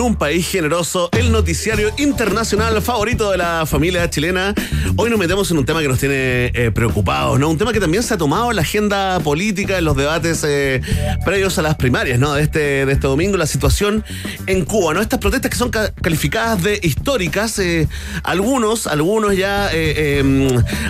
un país generoso, el noticiario internacional favorito de la familia chilena. Hoy nos metemos en un tema que nos tiene eh, preocupados, ¿no? Un tema que también se ha tomado en la agenda política, en los debates eh, previos a las primarias, ¿no? De este, de este domingo, la situación en Cuba, ¿no? Estas protestas que son ca- calificadas de históricas, eh, algunos, algunos ya eh,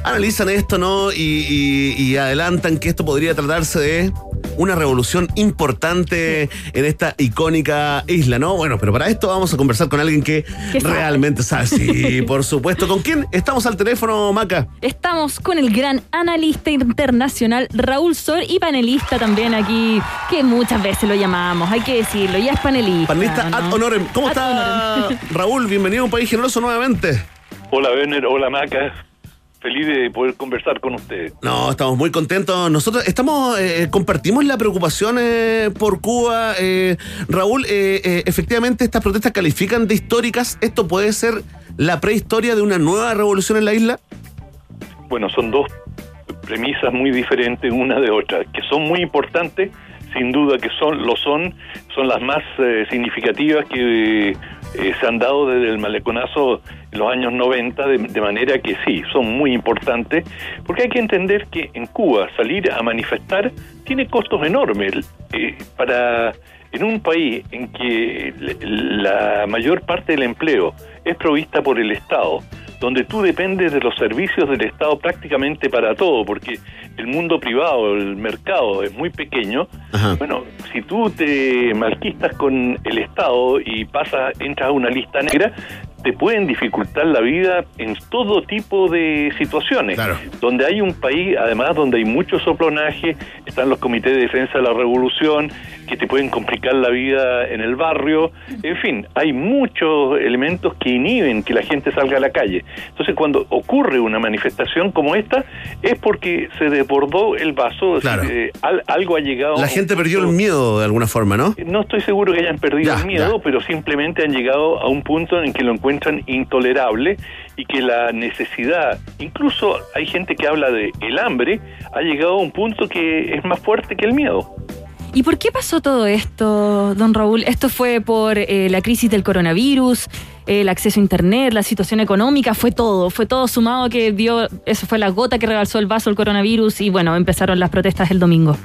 analizan esto, ¿no? Y- y adelantan que esto podría tratarse de una revolución importante en esta icónica isla, ¿no? Bueno, pero para esto vamos a conversar con alguien que ¿Qué sabe? realmente sabe. Sí, por supuesto. ¿Con quién estamos al teléfono, Maca? Estamos con el gran analista internacional Raúl Sor y panelista también aquí, que muchas veces lo llamamos, hay que decirlo, ya es panelista. Panelista ¿no? ad honorem. ¿Cómo Ad está, honorem. Raúl? Bienvenido a un país generoso nuevamente. Hola, Werner. Hola, Maca. Feliz de poder conversar con ustedes. No, estamos muy contentos. Nosotros estamos, eh, compartimos la preocupación eh, por Cuba. Eh, Raúl, eh, eh, efectivamente estas protestas califican de históricas. ¿Esto puede ser la prehistoria de una nueva revolución en la isla? Bueno, son dos premisas muy diferentes una de otra, que son muy importantes, sin duda que son, lo son, son las más eh, significativas que eh, se han dado desde el maleconazo los años 90, de, de manera que sí, son muy importantes, porque hay que entender que en Cuba salir a manifestar tiene costos enormes. Eh, para en un país en que la mayor parte del empleo es provista por el Estado, donde tú dependes de los servicios del Estado prácticamente para todo, porque el mundo privado, el mercado es muy pequeño. Bueno, si tú te malquistas con el Estado y pasas, entras a una lista negra, te pueden dificultar la vida en todo tipo de situaciones. Donde hay un país, además, donde hay mucho soplaje, están los comités de defensa de la revolución, que te pueden complicar la vida en el barrio. En fin, hay muchos elementos que inhiben que la gente salga a la calle. Entonces, cuando ocurre una manifestación como esta, es porque se desbordó el vaso, decir, eh, al- algo ha llegado... La gente perdió el miedo de alguna forma, ¿no? no estoy seguro que hayan perdido Ya, el miedo, pero simplemente han llegado a un punto en que lo encuentran intolerable y que la necesidad, incluso hay gente que habla de el hambre, ha llegado a un punto que es más fuerte que el miedo. ¿Y por qué pasó todo esto, don Raúl? ¿Esto fue por eh, la crisis del coronavirus, el acceso a Internet, la situación económica? Fue todo, fue todo sumado que dio, eso fue la gota que rebalsó el vaso el coronavirus y bueno, empezaron las protestas el domingo.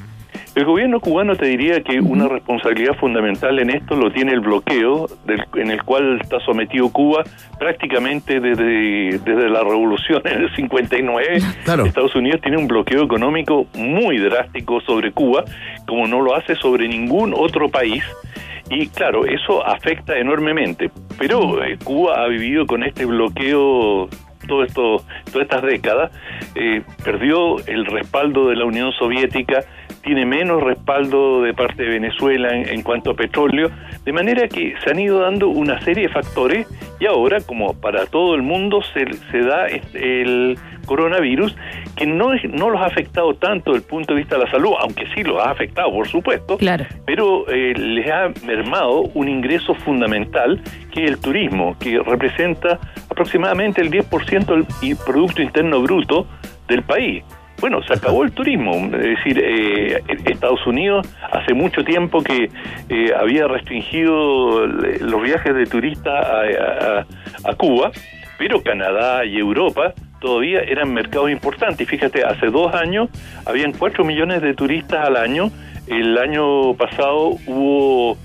El gobierno cubano te diría que una responsabilidad fundamental en esto lo tiene el bloqueo del- en el cual está sometido Cuba prácticamente desde, desde la revolución en el 59. Estados Unidos tiene un bloqueo económico muy drástico sobre Cuba, como no lo hace sobre ningún otro país. Y claro, eso afecta enormemente. Pero eh, Cuba ha vivido con este bloqueo todo esto, todas estas décadas, eh, perdió el respaldo de la Unión Soviética, tiene menos respaldo de parte de Venezuela en, en cuanto a petróleo, de manera que se han ido dando una serie de factores y ahora, como para todo el mundo, se, se da este- el coronavirus que no, no los ha afectado tanto desde el punto de vista de la salud, aunque sí los ha afectado, por supuesto, Claro. pero eh, les ha mermado un ingreso fundamental que es el turismo, que representa aproximadamente el 10% del Producto Interno Bruto del país. Bueno, se acabó el turismo, es decir, eh, Estados Unidos hace mucho tiempo que eh, había restringido los viajes de turistas a, Cuba, pero Canadá y Europa todavía eran mercados importantes. Fíjate, hace dos años habían cuatro millones de turistas al año, el año pasado hubo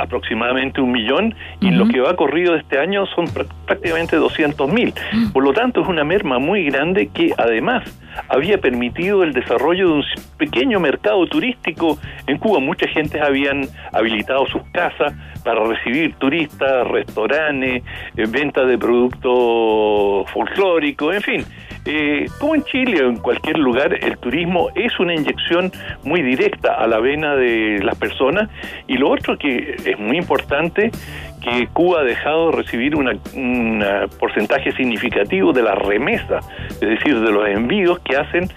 aproximadamente un millón y lo que va corrido este año son pr- prácticamente 200 mil. Por lo tanto, es una merma muy grande que además había permitido el desarrollo de un pequeño mercado turístico en Cuba. Mucha gente habían habilitado sus casas para recibir turistas, restaurantes, eh, venta de productos folclóricos, en fin. Eh, como en Chile o en cualquier lugar, el turismo es una inyección muy directa a la vena de las personas. Y lo otro que es muy importante, que Cuba ha dejado de recibir un porcentaje significativo de las remesas, es decir, de los envíos que hacen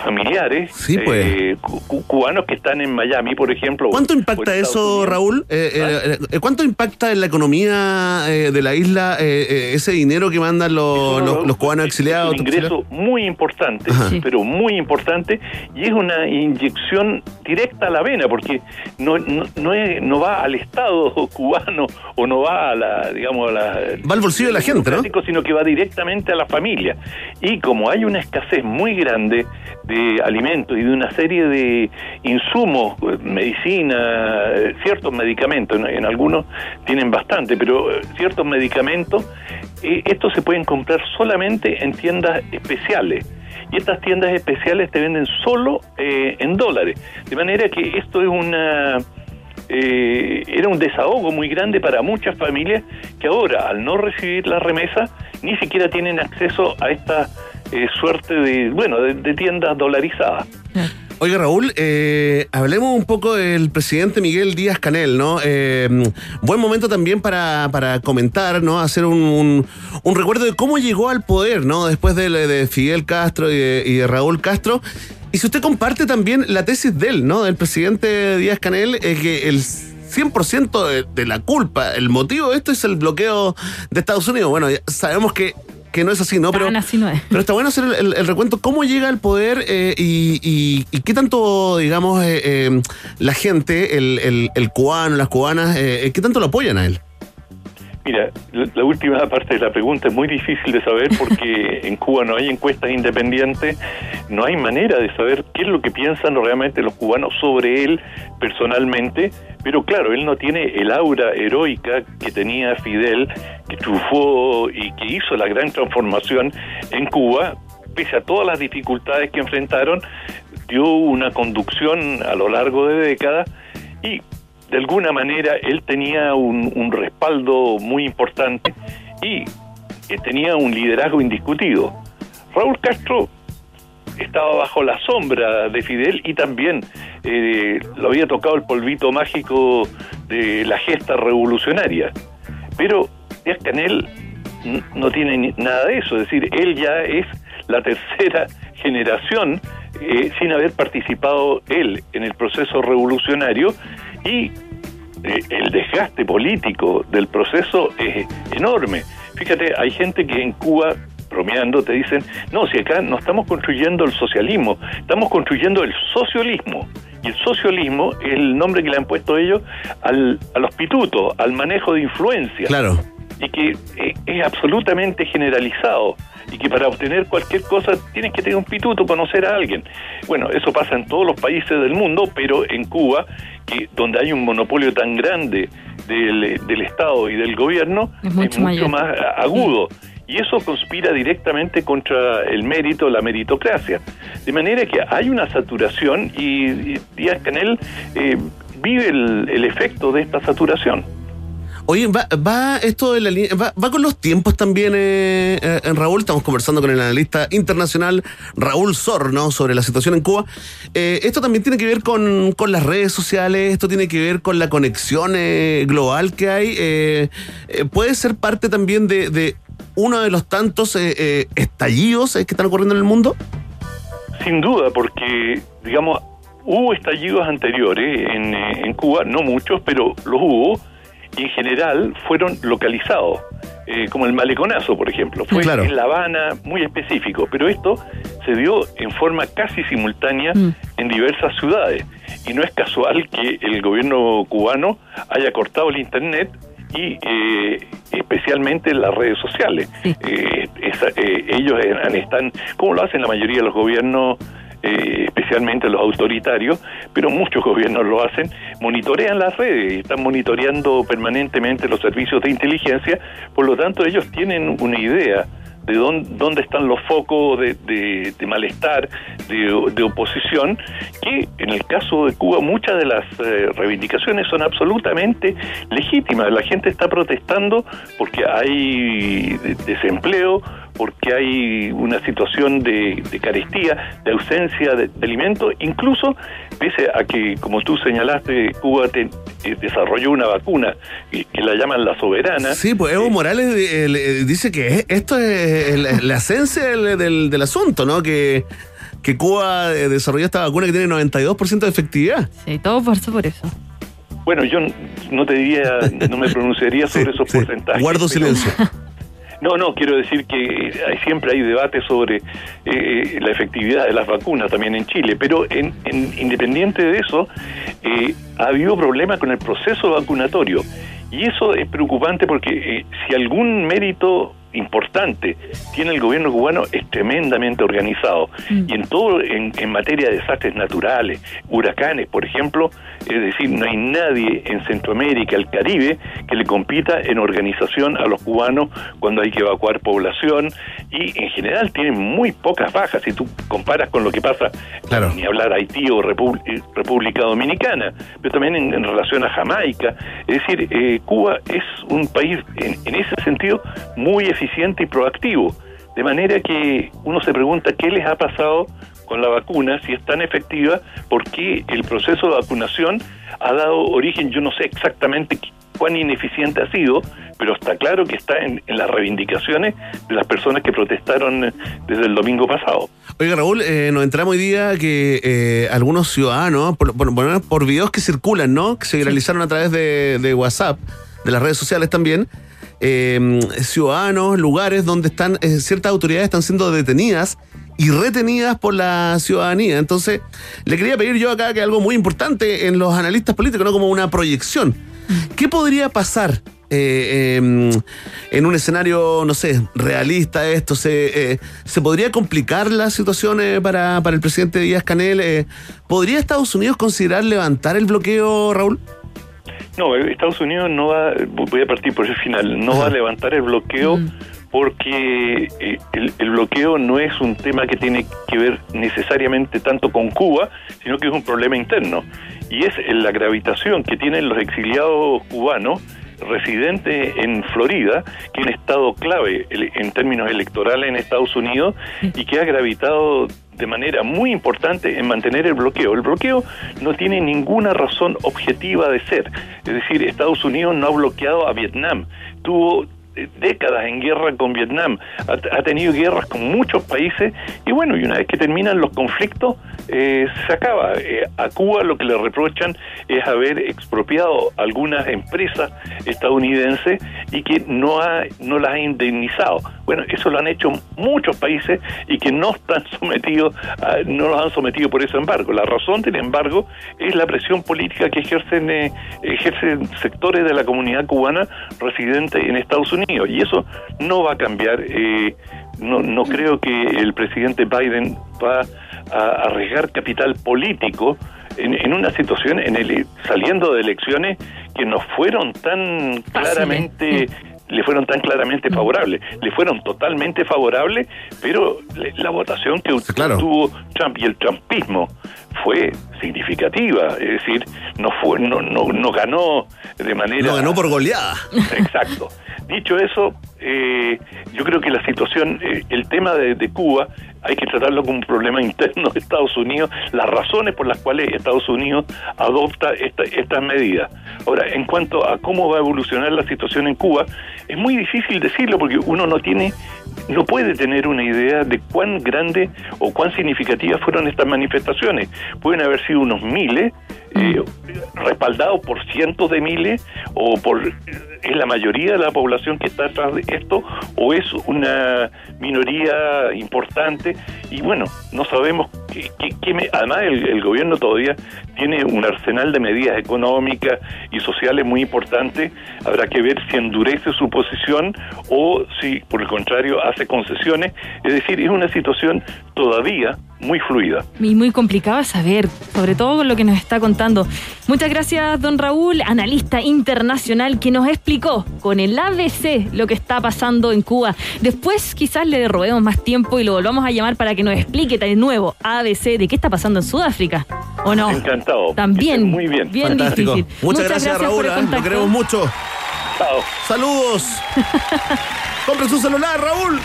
familiares Sí, pues. eh, cu- cu- cubanos que están en Miami, por ejemplo. ¿Cuánto o impacta eso, Unidos. Raúl? Eh, eh, eh, ¿Cuánto impacta en la economía eh, de la isla eh, eh, ese dinero que mandan los, los- los cubanos exiliados? Es un ingreso muy importante. Sí. pero muy importante, y es una inyección directa a la vena, porque no, no, no, es- no va al Estado cubano o no va a la, digamos, a la... Va al bolsillo de la gente, ¿no? Sino que va directamente a la familia. Y como hay una escasez muy grande de alimentos y de una serie de insumos, eh, medicina, eh, ciertos medicamentos, en, algunos tienen bastante, pero eh, ciertos medicamentos, estos se pueden comprar solamente en tiendas especiales. Y estas tiendas especiales te venden solo eh, en dólares. De manera que esto es una eh, era un desahogo muy grande para muchas familias que ahora, al no recibir la remesa, ni siquiera tienen acceso a esta eh, suerte de, bueno, de, tiendas dolarizadas. Oiga, Raúl, eh, hablemos un poco del presidente Miguel Díaz Canel, ¿no? Eh, buen momento también para, para comentar, ¿no? Hacer un, un- recuerdo de cómo llegó al poder, ¿no? Después de, de Fidel Castro y de, Raúl Castro. Y si usted comparte también la tesis de él, ¿no? Del presidente Díaz Canel, es que el 100% de, de la culpa, el motivo de esto es el bloqueo de Estados Unidos. Bueno, sabemos que, que no es así, ¿no? Pero, Tan así no es. pero está bueno hacer el, el- el recuento, cómo llega al poder eh, y, y- y qué tanto, digamos, eh, eh, la gente, el, el- el cubano, las cubanas, qué tanto lo apoyan a él. Mira, la, última parte de la pregunta es muy difícil de saber porque en Cuba no hay encuestas independientes, no hay manera de saber qué es lo que piensan realmente los cubanos sobre él personalmente, pero claro, él no tiene el aura heroica que tenía Fidel, que triunfó y que hizo la gran transformación en Cuba, pese a todas las dificultades que enfrentaron, dio una conducción a lo largo de décadas y de alguna manera él tenía un, un respaldo muy importante y tenía un liderazgo indiscutido. Raúl Castro estaba bajo la sombra de Fidel y también eh, lo había tocado el polvito mágico de la gesta revolucionaria. Pero Díaz Canel n- no tiene nada de eso, es decir, él ya es la tercera generación eh, sin haber participado él en el proceso revolucionario y eh, el desgaste político del proceso es enorme. Fíjate, hay gente que en Cuba bromeando te dicen, no, si acá no estamos construyendo el socialismo, estamos construyendo el socialismo. Y el socialismo es el nombre que le han puesto ellos al, a los pitutos, al manejo de influencia Claro. Y que eh, es absolutamente generalizado y que para obtener cualquier cosa tienes que tener un pituto, conocer a alguien. Bueno, eso pasa en todos los países del mundo, pero en Cuba, que donde hay un monopolio tan grande del, del Estado y del gobierno, Es mucho más agudo. Y eso conspira directamente contra el mérito, la meritocracia. De manera que hay una saturación y, y Díaz Canel eh, vive el- el efecto de esta saturación. Oye, va, va esto de la línea, va, va con los tiempos también, eh, eh, Raúl. Estamos conversando con el analista internacional Raúl Sor, ¿no? Sobre la situación en Cuba. Eh, esto también tiene que ver con, con las redes sociales, esto tiene que ver con la conexión eh, global que hay. eh, puede ser parte también de, de uno de los tantos estallidos que están ocurriendo en el mundo. Sin duda, porque, digamos, hubo estallidos anteriores en, en Cuba, no muchos, pero los hubo, y en general fueron localizados, eh, como el maleconazo, por ejemplo. Fue Claro. en La Habana muy específico, pero esto se dio en forma casi simultánea en diversas ciudades. Y no es casual que el gobierno cubano haya cortado el Internet y eh, especialmente las redes sociales. Eh, esa- eh, ellos están, como lo hacen la mayoría de los gobiernos, eh, especialmente los autoritarios, pero muchos gobiernos lo hacen, monitorean las redes están monitoreando permanentemente los servicios de inteligencia, por lo tanto ellos tienen una idea de dónde, están los focos de, malestar, de, de oposición, que en el caso de Cuba muchas de las eh, reivindicaciones son absolutamente legítimas. La gente está protestando porque hay de- desempleo, porque hay una situación de, de carestía, de ausencia de, de alimentos, incluso pese a que, como tú señalaste, Cuba te- eh, desarrolló una vacuna que, que la llaman la soberana. Sí, pues Evo Morales eh, le- dice que es- esto es la, la esencia del, del- del asunto, ¿no? Que, que Cuba eh, desarrolló esta vacuna que tiene 92% de efectividad. Sí, todo pasó por eso. Bueno, yo no te diría, no me pronunciaría sobre esos porcentajes. Guardo pero- silencio. No, no, quiero decir que hay, siempre hay debate sobre eh, la efectividad de las vacunas también en Chile, pero en, en- independiente de eso, eh, ha habido problemas con el proceso vacunatorio. Y eso es preocupante porque eh, si algún mérito importante tiene el gobierno cubano es tremendamente organizado y en todo en, en materia de desastres naturales huracanes por ejemplo es decir no hay nadie en Centroamérica el Caribe que le compita en organización a los cubanos cuando hay que evacuar población y en general tienen muy pocas bajas si tú comparas con lo que pasa Claro. ni hablar Haití o Repu- eh, República Dominicana, pero también en, en relación a Jamaica. Es decir, eh, Cuba es un país en, en ese sentido muy eficiente y proactivo. De manera que uno se pregunta qué les ha pasado con la vacuna, si es tan efectiva, por qué el proceso de vacunación ha dado origen, yo no sé exactamente cuán ineficiente ha sido, pero está claro que está en, en las reivindicaciones de las personas que protestaron desde el domingo pasado. Oiga, Raúl, eh, nos entramos hoy día que eh, algunos ciudadanos, por, por, por, por videos que circulan, ¿no? Que se viralizaron a través de, de WhatsApp, de las redes sociales también, eh, ciudadanos, lugares donde están eh, ciertas autoridades están siendo detenidas y retenidas por la ciudadanía. Entonces, le quería pedir yo acá que algo muy importante en los analistas políticos, ¿no? Como una proyección. ¿Qué podría pasar eh, eh, en un escenario, no sé, realista esto? ¿Se, eh, ¿se podría complicar la situación para, para el presidente Díaz Canel? ¿Podría Estados Unidos considerar levantar el bloqueo, Raúl? No, eh, Estados Unidos no va, voy a partir por el final, no va a levantar el bloqueo porque eh, el, el bloqueo no es un tema que tiene que ver necesariamente tanto con Cuba, sino que es un problema interno. Y es la gravitación que tienen los exiliados cubanos residentes en Florida, que es un estado clave en términos electorales en Estados Unidos y que ha gravitado de manera muy importante en mantener el bloqueo. El bloqueo no tiene ninguna razón objetiva de ser. Es decir, Estados Unidos no ha bloqueado a Vietnam. Tuvo décadas en guerra con Vietnam, ha, tenido guerras con muchos países y bueno, y una vez que terminan los conflictos, eh, se acaba. Eh, a Cuba lo que le reprochan es haber expropiado algunas empresas estadounidenses y que no, ha, no las ha indemnizado. Bueno, eso lo han hecho muchos países y que no están sometidos, a- no los han sometido por ese embargo. La razón del embargo es la presión política que ejercen, eh, ejercen sectores de la comunidad cubana residente en Estados Unidos y eso no va a cambiar. eh, no, no creo que el presidente Biden va a arriesgar capital político en, en una situación en el saliendo de elecciones que no fueron tan claramente le fueron tan claramente favorables, le fueron totalmente favorables, pero la votación que tuvo Trump y el trumpismo fue significativa, es decir, no fue no no, no ganó de manera No ganó por goleada. Exacto. Dicho eso, eh, yo creo que la situación, eh, el tema de, de Cuba, hay que tratarlo como un problema interno de Estados Unidos, las razones por las cuales Estados Unidos adopta esta, estas medidas. Ahora, en cuanto a cómo va a evolucionar la situación en Cuba, es muy difícil decirlo porque uno no tiene, no puede tener una idea de cuán grande o cuán significativas fueron estas manifestaciones. Pueden haber sido unos miles, eh, respaldados por cientos de miles o por es la mayoría de la población que está atrás de esto o es una minoría importante. Y bueno no sabemos qué, qué- me- además el, el gobierno todavía tiene un arsenal de medidas económicas y sociales muy importante. Habrá que ver si endurece su posición o si por el contrario hace concesiones. Es decir es una situación todavía muy fluida Y muy complicado saber, sobre todo con lo que nos está contando. Muchas gracias, don Raúl, analista internacional, que nos explicó con el ABC lo que está pasando en Cuba. Después quizás le robemos más tiempo y lo volvamos a llamar para que nos explique de nuevo ABC de qué está pasando en Sudáfrica. ¿O no? encantado También. muy bien Bien Fantástico. difícil. Muchas, gracias, por Raúl. el ¿eh? Lo queremos mucho. Chao. Saludos. Compre su celular, Raúl.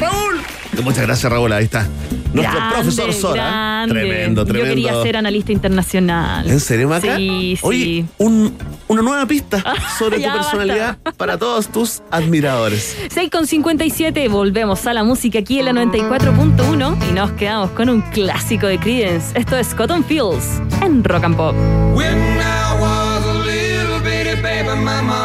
Raúl. Muchas gracias, Raúl. Ahí está. Nuestro Grande, profesor Sora. grande. Tremendo, Yo tremendo. quería ser analista internacional. ¿En serio, Maca? Sí, sí. Oye, un- una nueva pista sobre tu personalidad para todos tus admiradores. 6 con 57, volvemos a la música aquí en la 94.1 y nos quedamos con un clásico de Creedence. Esto es Cotton Fields en Rock and Pop. When I was a little bitty baby, mama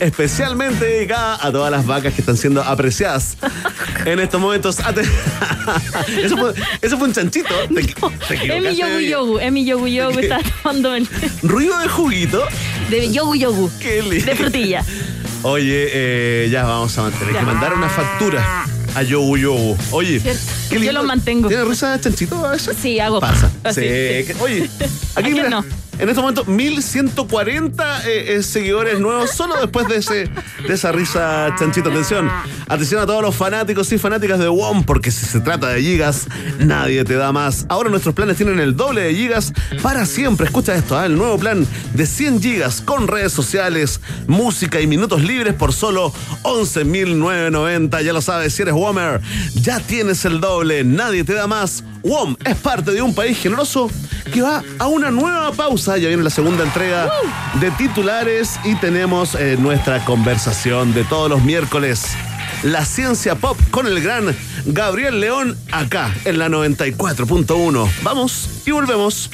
especialmente dedicada a todas las vacas que están siendo apreciadas en estos momentos. Eso fue, eso fue un chanchito. Te Es mi yogu yogu, es mi yogu yogu, está tomando el- Ruido de juguito. de yogu yogu, Qué lindo. de frutilla. Oye, eh, ya vamos a tener que mandar una factura a Yogu Yogu. Oye, Yo lo mantengo. ¿Tiene risa de chanchito a veces? Sí, hago. Pasa. Así, Sí, sí. que- Oye, ¿A aquí mira, no? En este momento 1140 eh, eh, seguidores nuevos solo después de ese de esa risa chanchito. Atención, atención a todos los fanáticos y fanáticas de WOM porque si se trata de gigas, nadie te da más. Ahora nuestros planes tienen el doble de gigas para siempre. Escucha esto, ¿ah? el nuevo plan de 100 gigas con redes sociales, música y minutos libres por solo 11.990. Ya lo sabes, si eres WOMer, ya tienes el doble, nadie te da más. WOM es parte de un país generoso que va a una nueva pausa. Ya viene la segunda entrega de titulares y tenemos eh, nuestra conversación de todos los miércoles. La ciencia pop con el gran Gabriel León acá en la 94.1. Vamos y volvemos.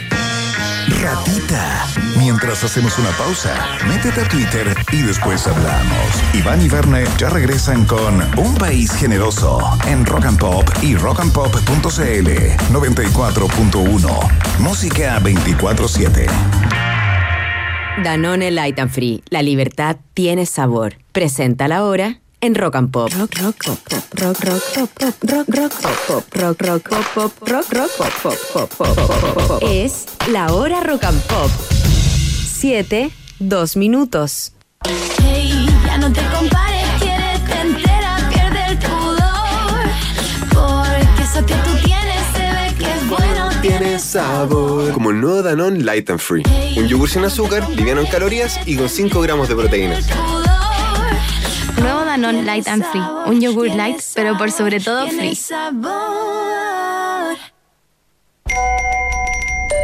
Ratita. Mientras hacemos una pausa, métete a Twitter y después hablamos. Iván y Verne ya regresan con Un País Generoso en Rock and Pop y rockandpop.cl 94.1. Música 24-7. Danone Light and Free. La libertad tiene sabor. Presenta la hora en Rock and Pop. Rock, rock, pop, pop, rock, rock, pop, pop, rock, rock, pop, pop, rock, rock, pop, pop, rock, rock, pop, pop, pop, pop, pop, pop, pop. Es la hora Rock and Pop. Siete, dos minutos. Hey, ya no te compares, quiérete entera, pierde el pudor. Porque eso que tú tienes se ve que es bueno tiene sabor. Como el nuevo Danone Light and Free. Un yogur sin azúcar, liviano en calorías y con 5 gramos de proteínas. Nuevo Danone Light and Free. Un yogur light, pero por sobre todo free.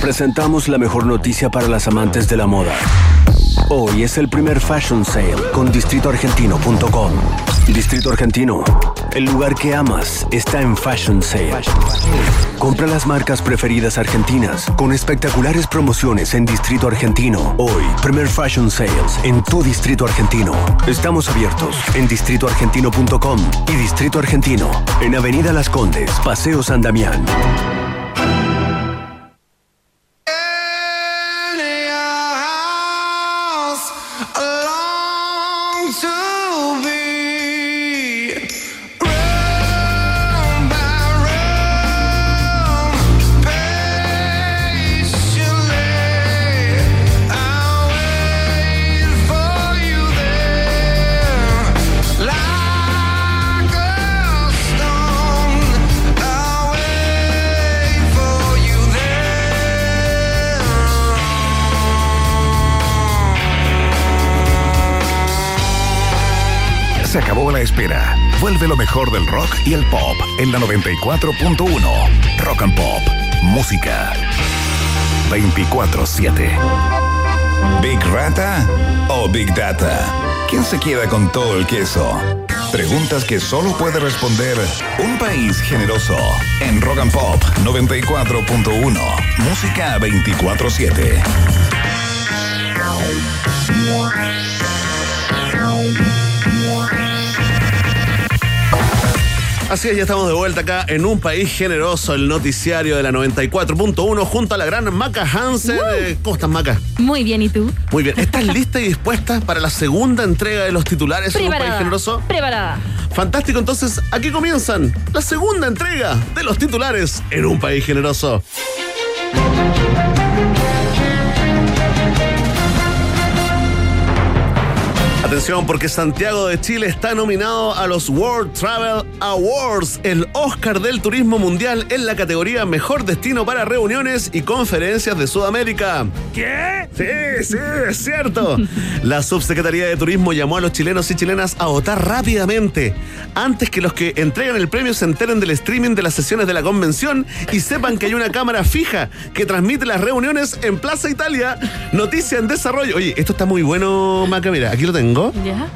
Presentamos la mejor noticia para las amantes de la moda. Hoy es el primer Fashion Sale con distritoargentino.com. Distrito Argentino, el lugar que amas, está en Fashion Sale. Compra las marcas preferidas argentinas con espectaculares promociones en Distrito Argentino. Hoy, primer Fashion Sales en tu Distrito Argentino. Estamos abiertos en distritoargentino.com y Distrito Argentino en Avenida Las Condes, Paseo San Damián. Se acabó la espera. Vuelve lo mejor del rock y el pop en la 94.1. Rock and Pop. Música. 24-7. ¿Big Rata o Big Data? ¿Quién se queda con todo el queso? Preguntas que solo puede responder un país generoso en Rock and Pop 94.1. Música 24-7. Así es, ya estamos de vuelta acá en un país generoso, el noticiario de la 94.1 junto a la gran Maca Hansen. Eh, ¿Cómo estás, Maca? Muy bien, ¿y tú? Muy bien. ¿Estás lista y dispuesta para la segunda entrega de los titulares en un país generoso? Preparada. Fantástico, entonces aquí comienzan la segunda entrega de los titulares en un país generoso. Atención, porque Santiago de Chile está nominado a los World Travel Awards, el Oscar del Turismo Mundial en la categoría Mejor Destino para Reuniones y Conferencias de Sudamérica. ¿Qué? Sí, sí, es cierto. La Subsecretaría de Turismo llamó a los chilenos y chilenas a votar rápidamente, antes que los que entregan el premio se enteren del streaming de las sesiones de la convención y sepan que hay una cámara fija que transmite las reuniones en Plaza Italia. Noticia en desarrollo. Oye, esto está muy bueno, Maca. Mira, aquí lo tengo. ¿Ya?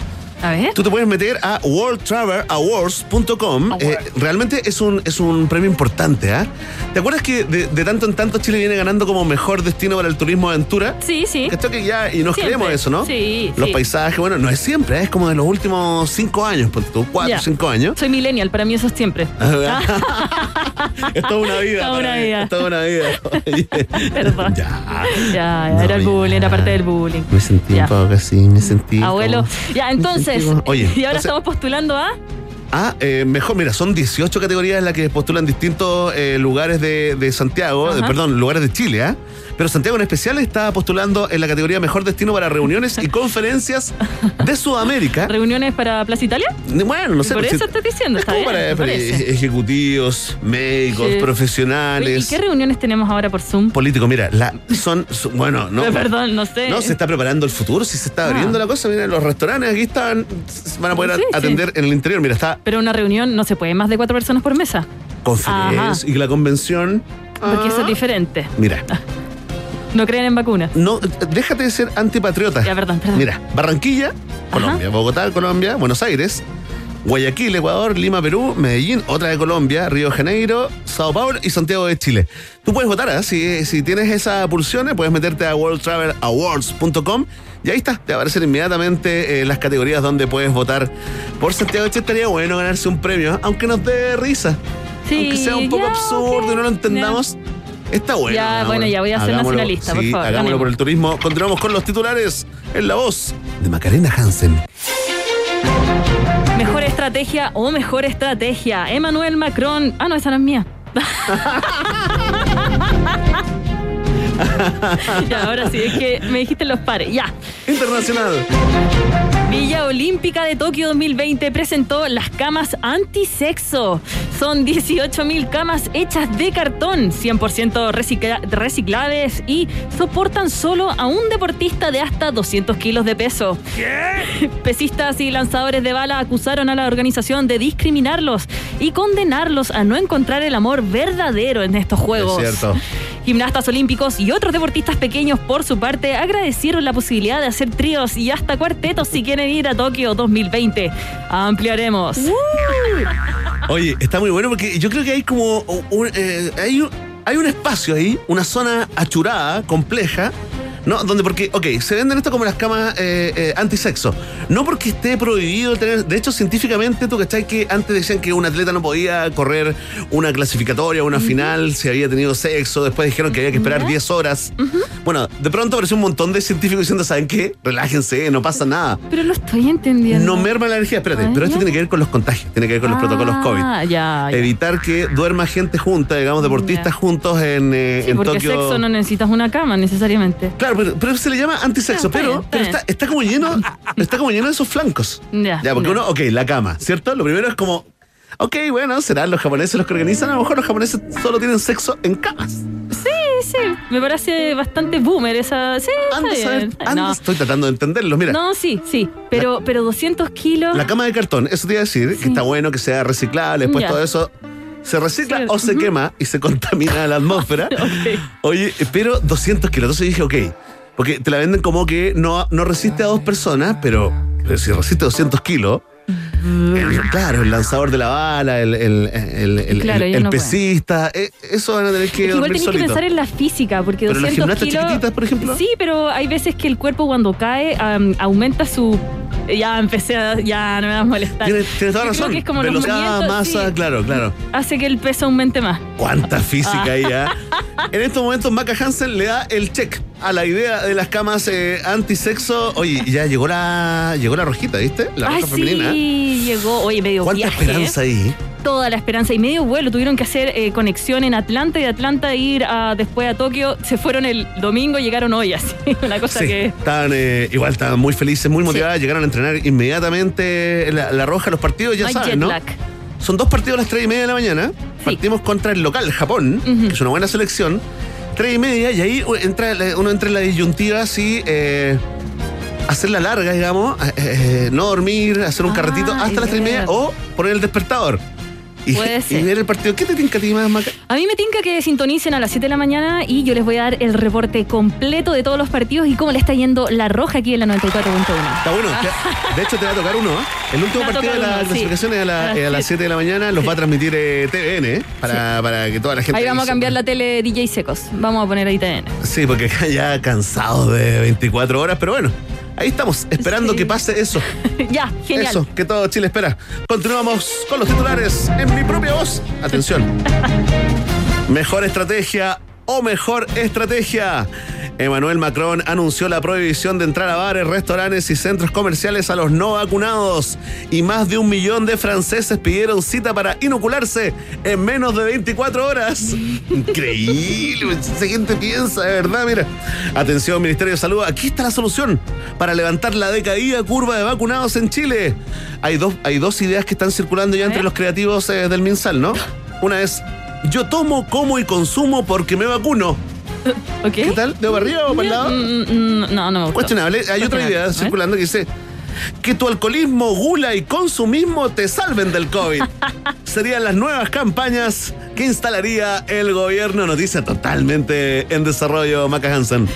A ver. Tú te puedes meter a worldtravelawards.com. Eh, realmente es un, es un premio importante, ¿ah? ¿Te acuerdas que de, de tanto en tanto Chile viene ganando como mejor destino para el turismo de aventura? Sí, sí. Esto que ya, y nos Siempre. creemos eso, ¿no? Sí, Los sí. paisajes, bueno, no es siempre, ¿eh? es como de los últimos cinco años, ponte tú, cuatro, Ya. cinco años. Soy millennial, para mí eso es siempre. es toda una vida. Toda una vida. Es toda una vida. Perdón. Ya. Ya, No, era el ya. bullying, era parte del bullying. Me sentí un poco así, me sentí. Abuelo. como- Ya, entonces. Oye, y ahora entonces- estamos postulando a. Ah, eh, mejor, mira, son 18 categorías en las que postulan distintos eh, lugares de, de Santiago, de- perdón, lugares de Chile, ¿ah? Pero Santiago en especial está postulando en la categoría Mejor Destino para Reuniones y Conferencias de Sudamérica. ¿Reuniones para Plaza Italia? Bueno, no sé. Por pues, eso si- estás diciendo, como bien, para, parece. ejecutivos, médicos, Sí. Oye, ¿Y profesionales, qué reuniones tenemos ahora por Zoom? políticos. Mira, la, son, son- bueno, no. Perdón, no sé. No, se está preparando el futuro, si se está Ah. abriendo la cosa. Mira, los restaurantes aquí están, van a poder Sí, sí. atender en el interior. Mira, está Pero una reunión no se puede más de cuatro personas por mesa. conferencia y la convención. Porque eso es diferente. Mira, No creen en vacunas. no, déjate de ser antipatriota. Ya, perdón, perdón. Mira, Barranquilla, Colombia, Bogotá, Colombia, Buenos Aires, Guayaquil, Ecuador, Lima, Perú, Medellín, otra de Colombia, Río de Janeiro, Sao Paulo y Santiago de Chile. Tú puedes votar, ¿ah? si, si tienes esa pulsión, puedes meterte a worldtravelawards.com y ahí está, te aparecen inmediatamente eh, las categorías donde puedes votar por Santiago de Chile. Estaría bueno ganarse un premio, aunque nos dé risa. Sí, aunque sea un poco absurdo y no lo entendamos. Está bueno. Ya, bueno, ya voy a ser Hagámoslo, nacionalista, por favor, Hagámoslo por el turismo. Continuamos con los titulares en la voz de Macarena Hansen. Mejor estrategia o mejor estrategia. Emmanuel Macron. Ah, no, esa no es mía. ya, ahora sí, es que me dijiste los pares. Ya. Internacional. Villa Olímpica de Tokio 2020 presentó las camas antisexo. Son 18.000 camas hechas de cartón, 100% recicla- reciclables y soportan solo a un deportista de hasta 200 kilos de peso. Pesistas y lanzadores de bala acusaron a la organización de discriminarlos y condenarlos a no encontrar el amor verdadero en estos juegos. Es cierto. Gimnastas olímpicos y otros deportistas pequeños, por su parte, agradecieron la posibilidad de hacer tríos y hasta cuartetos si quieren ir a Tokio 2020. Ampliaremos. Oye, está muy bueno porque yo creo que hay como un, eh, hay, un, hay un espacio ahí, una zona achurada, compleja. ¿No? Donde porque, ok, se venden esto como las camas eh, eh, antisexo. No porque esté prohibido tener. De hecho, científicamente, tú cachai que antes decían que un atleta no podía correr una clasificatoria, una final, si había tenido sexo. Después dijeron que había que esperar 10 horas. Bueno, de pronto apareció un montón de científicos diciendo, ¿saben qué? Relájense, no pasa nada. Pero lo estoy entendiendo. No merma la energía, espérate, Ah, pero esto ya. tiene que ver con los contagios, tiene que ver con los protocolos COVID. Ah, ya, ya. Evitar que duerma gente junta, digamos, deportistas juntos en, eh, Sí, en porque Tokio. sexo no necesitas una cama necesariamente. Claro, pero, pero se le llama antisexo, Ah, está pero, bien, está pero está, está como lleno, está como lleno de esos flancos. Ya. Ya, porque uno, ok, la cama, ¿cierto? Lo primero es como, ok, bueno, serán los japoneses los que organizan, a lo mejor los japoneses solo tienen sexo en camas. Sí, sí. Me parece bastante boomer esa. Sí, está Anda a saber, bien. anda, No. Estoy tratando de entenderlo, mira. No, sí, sí. Pero, pero 200 kilos. La cama de cartón, eso te iba a decir, que está bueno que sea reciclable, después Ya. todo eso se recicla o se quema y se contamina la atmósfera. Oye, pero 200 kilos, entonces dije, ok, porque te la venden como que no, no resiste a dos personas, pero, pero si resiste 200 kilos, claro, el lanzador de la bala, el, el, el, Claro, el- no pesista, eh, eso van a tener que Es que igual tenés que pensar en la física, porque Pero las 200 gimnastas kilos. chiquititas, por ejemplo. Sí, pero hay veces que el cuerpo cuando cae aumenta su. Ya empecé a. Ya no me vas a molestar. Tienes, tienes toda Yo creo razón. que es como los Velocidad, movimientos, masa, sí, claro, claro. Hace que el peso aumente más. Cuánta física Ah. ahí, ¿ah? En estos momentos, Maca Hansen le da el check a la idea de las camas eh, antisexo. Oye, ya llegó la llegó la rojita, ¿viste? La roja Ay, femenina. sí, llegó. Oye, medio Cuánta viaje. esperanza ahí. Toda la esperanza y medio vuelo. Tuvieron que hacer eh, conexión en Atlanta y de Atlanta ir a, después a Tokio. Se fueron el domingo, llegaron hoy, así. Una cosa Sí, que. estaban, eh, igual estaban muy felices, muy motivadas, llegaron a entrenar inmediatamente la, la roja, los partidos, ya saben, ¿no? lag. Son dos partidos a las tres y media de la mañana. Partimos contra el local, Japón, que es una buena selección. Tres y media, y ahí entra, uno entra en la disyuntiva así, eh, hacerla larga, digamos, eh, eh, no dormir, hacer un carretito Ah, hasta las tres y media, o poner el despertador. Y, Puede y ser. ver el partido. ¿Qué te tinca a ti más, Maca? A mí me tinca que sintonicen a las 7 de la mañana y yo les voy a dar el reporte completo de todos los partidos y cómo le está yendo la roja aquí en la 94.1. Está bueno. de hecho, te va a tocar uno. ¿eh? El último partido de tocar la uno, sí. es a, la- A las eh, a las 7 de la mañana. Los va a transmitir eh, TVN, ¿eh? Para, para que toda la gente. Ahí vamos a cambiar la tele DJ Secos. Vamos a poner ahí TN. Sí, porque ya cansados de 24 horas, pero bueno. Ahí estamos, esperando que pase eso. ya, genial. Eso, que todo Chile espera. Continuamos con los titulares en mi propia voz. Atención. Mejor estrategia o mejor estrategia. Emmanuel Macron anunció la prohibición de entrar a bares, restaurantes y centros comerciales a los no vacunados. Y más de un millón de franceses pidieron cita para inocularse en menos de 24 horas. Increíble. Esa gente piensa, de verdad, mira. Atención, Ministerio de Salud. Aquí está la solución para levantar la decaída curva de vacunados en Chile. Hay dos, hay dos ideas que están circulando ya entre los creativos eh, del MinSal, ¿no? Una es, yo tomo, como y consumo porque me vacuno. ¿Qué tal? ¿De arriba o para el lado? Mm, No, no me gusta. Cuestionable. Hay otra idea circulando que dice que tu alcoholismo, gula y consumismo te salven del COVID. Serían las nuevas campañas que instalaría el gobierno. Noticia totalmente en desarrollo, Maca Hansen.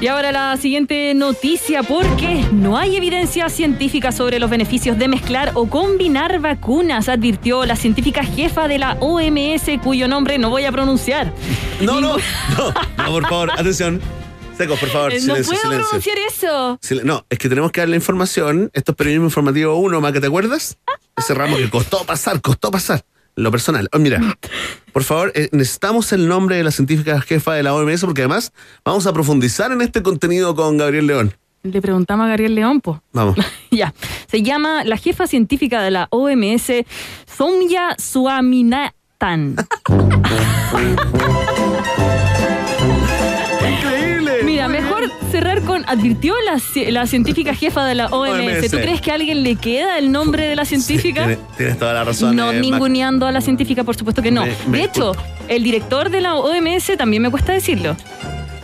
Y ahora la siguiente noticia, porque no hay evidencia científica sobre los beneficios de mezclar o combinar vacunas, advirtió la científica jefa de la OMS, cuyo nombre no voy a pronunciar. No, no, no, no, por favor, atención. Secos, por favor, Eh, no silencio, puedo silencio. pronunciar eso. Sil- No, es que tenemos que darle información. Esto es periodismo informativo 1, Maca, ¿te acuerdas? Ese ramo que costó pasar, costó pasar. Lo personal. Oh, mira, por favor, eh, necesitamos el nombre de la científica jefa de la OMS porque además vamos a profundizar en este contenido con Gabriel León. Le preguntamos a Gabriel León, po. Vamos. ya. Se llama la jefa científica de la OMS, Soumya Swaminathan. advirtió la, la científica jefa de la OMS. OMS. ¿Tú crees que a alguien le queda el nombre de la científica? Tienes, tienes toda la razón. No eh, ninguneando a la científica, por supuesto que no. Me- me de hecho, el director de la OMS también me cuesta decirlo.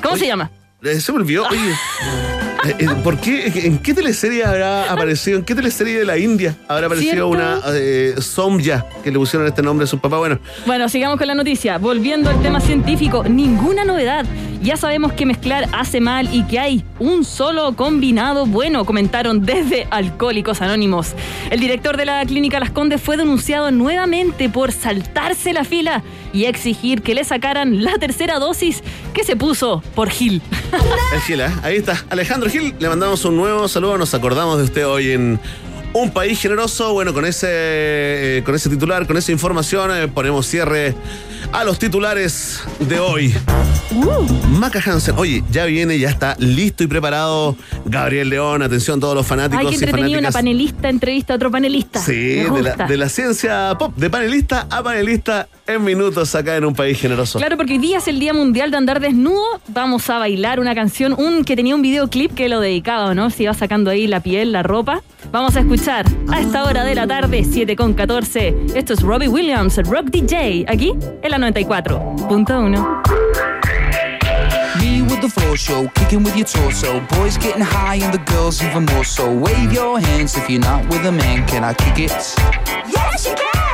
¿Cómo se llama? Eh, Se me olvidó. Oye, eh, eh, ¿por qué? ¿En qué teleserie habrá aparecido? ¿En qué teleserie de la India habrá aparecido ¿Cierto? una eh, Somya que le pusieron este nombre a su papá? Bueno, Bueno, sigamos con la noticia. Volviendo al tema científico, ninguna novedad. Ya sabemos que mezclar hace mal y que hay un solo combinado bueno, comentaron desde Alcohólicos Anónimos. El director de la clínica Las Condes fue denunciado nuevamente por saltarse la fila y exigir que le sacaran la tercera dosis que se puso por Gil. el Gil, ¿eh? ahí está. Alejandro Gil, le mandamos un nuevo saludo. Nos acordamos de usted hoy en Un País Generoso. Bueno, con ese, eh, con ese titular, con esa información, eh, ponemos cierre a los titulares de hoy. Maca Hansen, oye, ya viene, ya está listo y preparado Gabriel León. Atención, todos los fanáticos Ay, qué y entretenido una panelista entrevista a otro panelista. Sí, la, de la ciencia pop, de panelista a panelista en minutos acá en un país generoso. Claro, porque hoy día es el Día Mundial de Andar Desnudo. Vamos a bailar una canción, un que tenía un videoclip que lo dedicaba, ¿no? Se iba sacando ahí la piel, la ropa. Vamos a escuchar a esta hora de la tarde, 7 con 14. Esto es Robbie Williams, Rock DJ, aquí en la 94.1. Me with the floor show, kicking with your torso. Boys getting high and the girls even more so. Wave your hands if you're not with a man. Can I kick it? Yes, you can.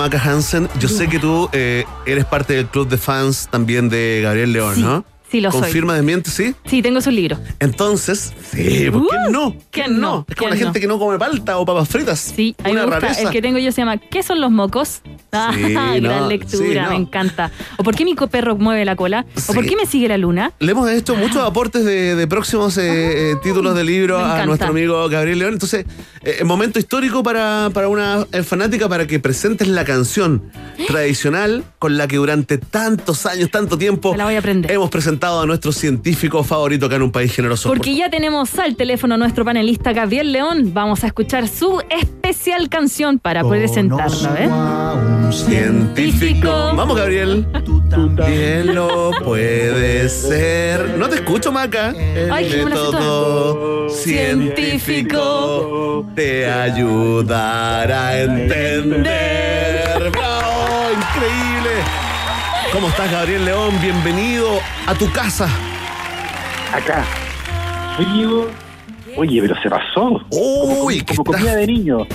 Maca Hansen, yo sé que tú eh, eres parte del club de fans también de Gabriel León, Sí, ¿no? sí lo soy. Confirma, desmiente, sí. Sí, tengo su libro. Entonces, sí, ¿por qué Uh, no? ¿quién no? Es como la ¿Quién gente no? que no come palta o papas fritas. Sí, a mí Una me gusta. rareza. El que tengo yo se llama ¿Qué son los mocos? Ah, Sí, gran no, lectura, sí, no. me encanta. ¿O por qué mi perro mueve la cola? ¿O por qué me sigue la luna? Le hemos hecho muchos aportes de, de próximos eh, eh, títulos de libro a nuestro amigo Gabriel León. Entonces, eh, momento histórico para, para una eh, fanática para que presentes la canción tradicional con la que durante tantos años, tanto tiempo, la voy a aprender. hemos presentado a nuestro científico favorito acá en un país generoso. Porque ya tenemos al teléfono a nuestro panelista Gabriel León. Vamos a escuchar su especial canción para presentarla, ¿eh? Un científico. Vamos, Gabriel. Bien lo puede ser. No te escucho, Maca. El Ay, método científico te ayudará a entender. ¡Bravo! ¡Increíble! ¿Cómo estás, Gabriel León? Bienvenido a tu casa. Acá. Frío. Oye, pero se pasó. Uy, como, como comida de niño.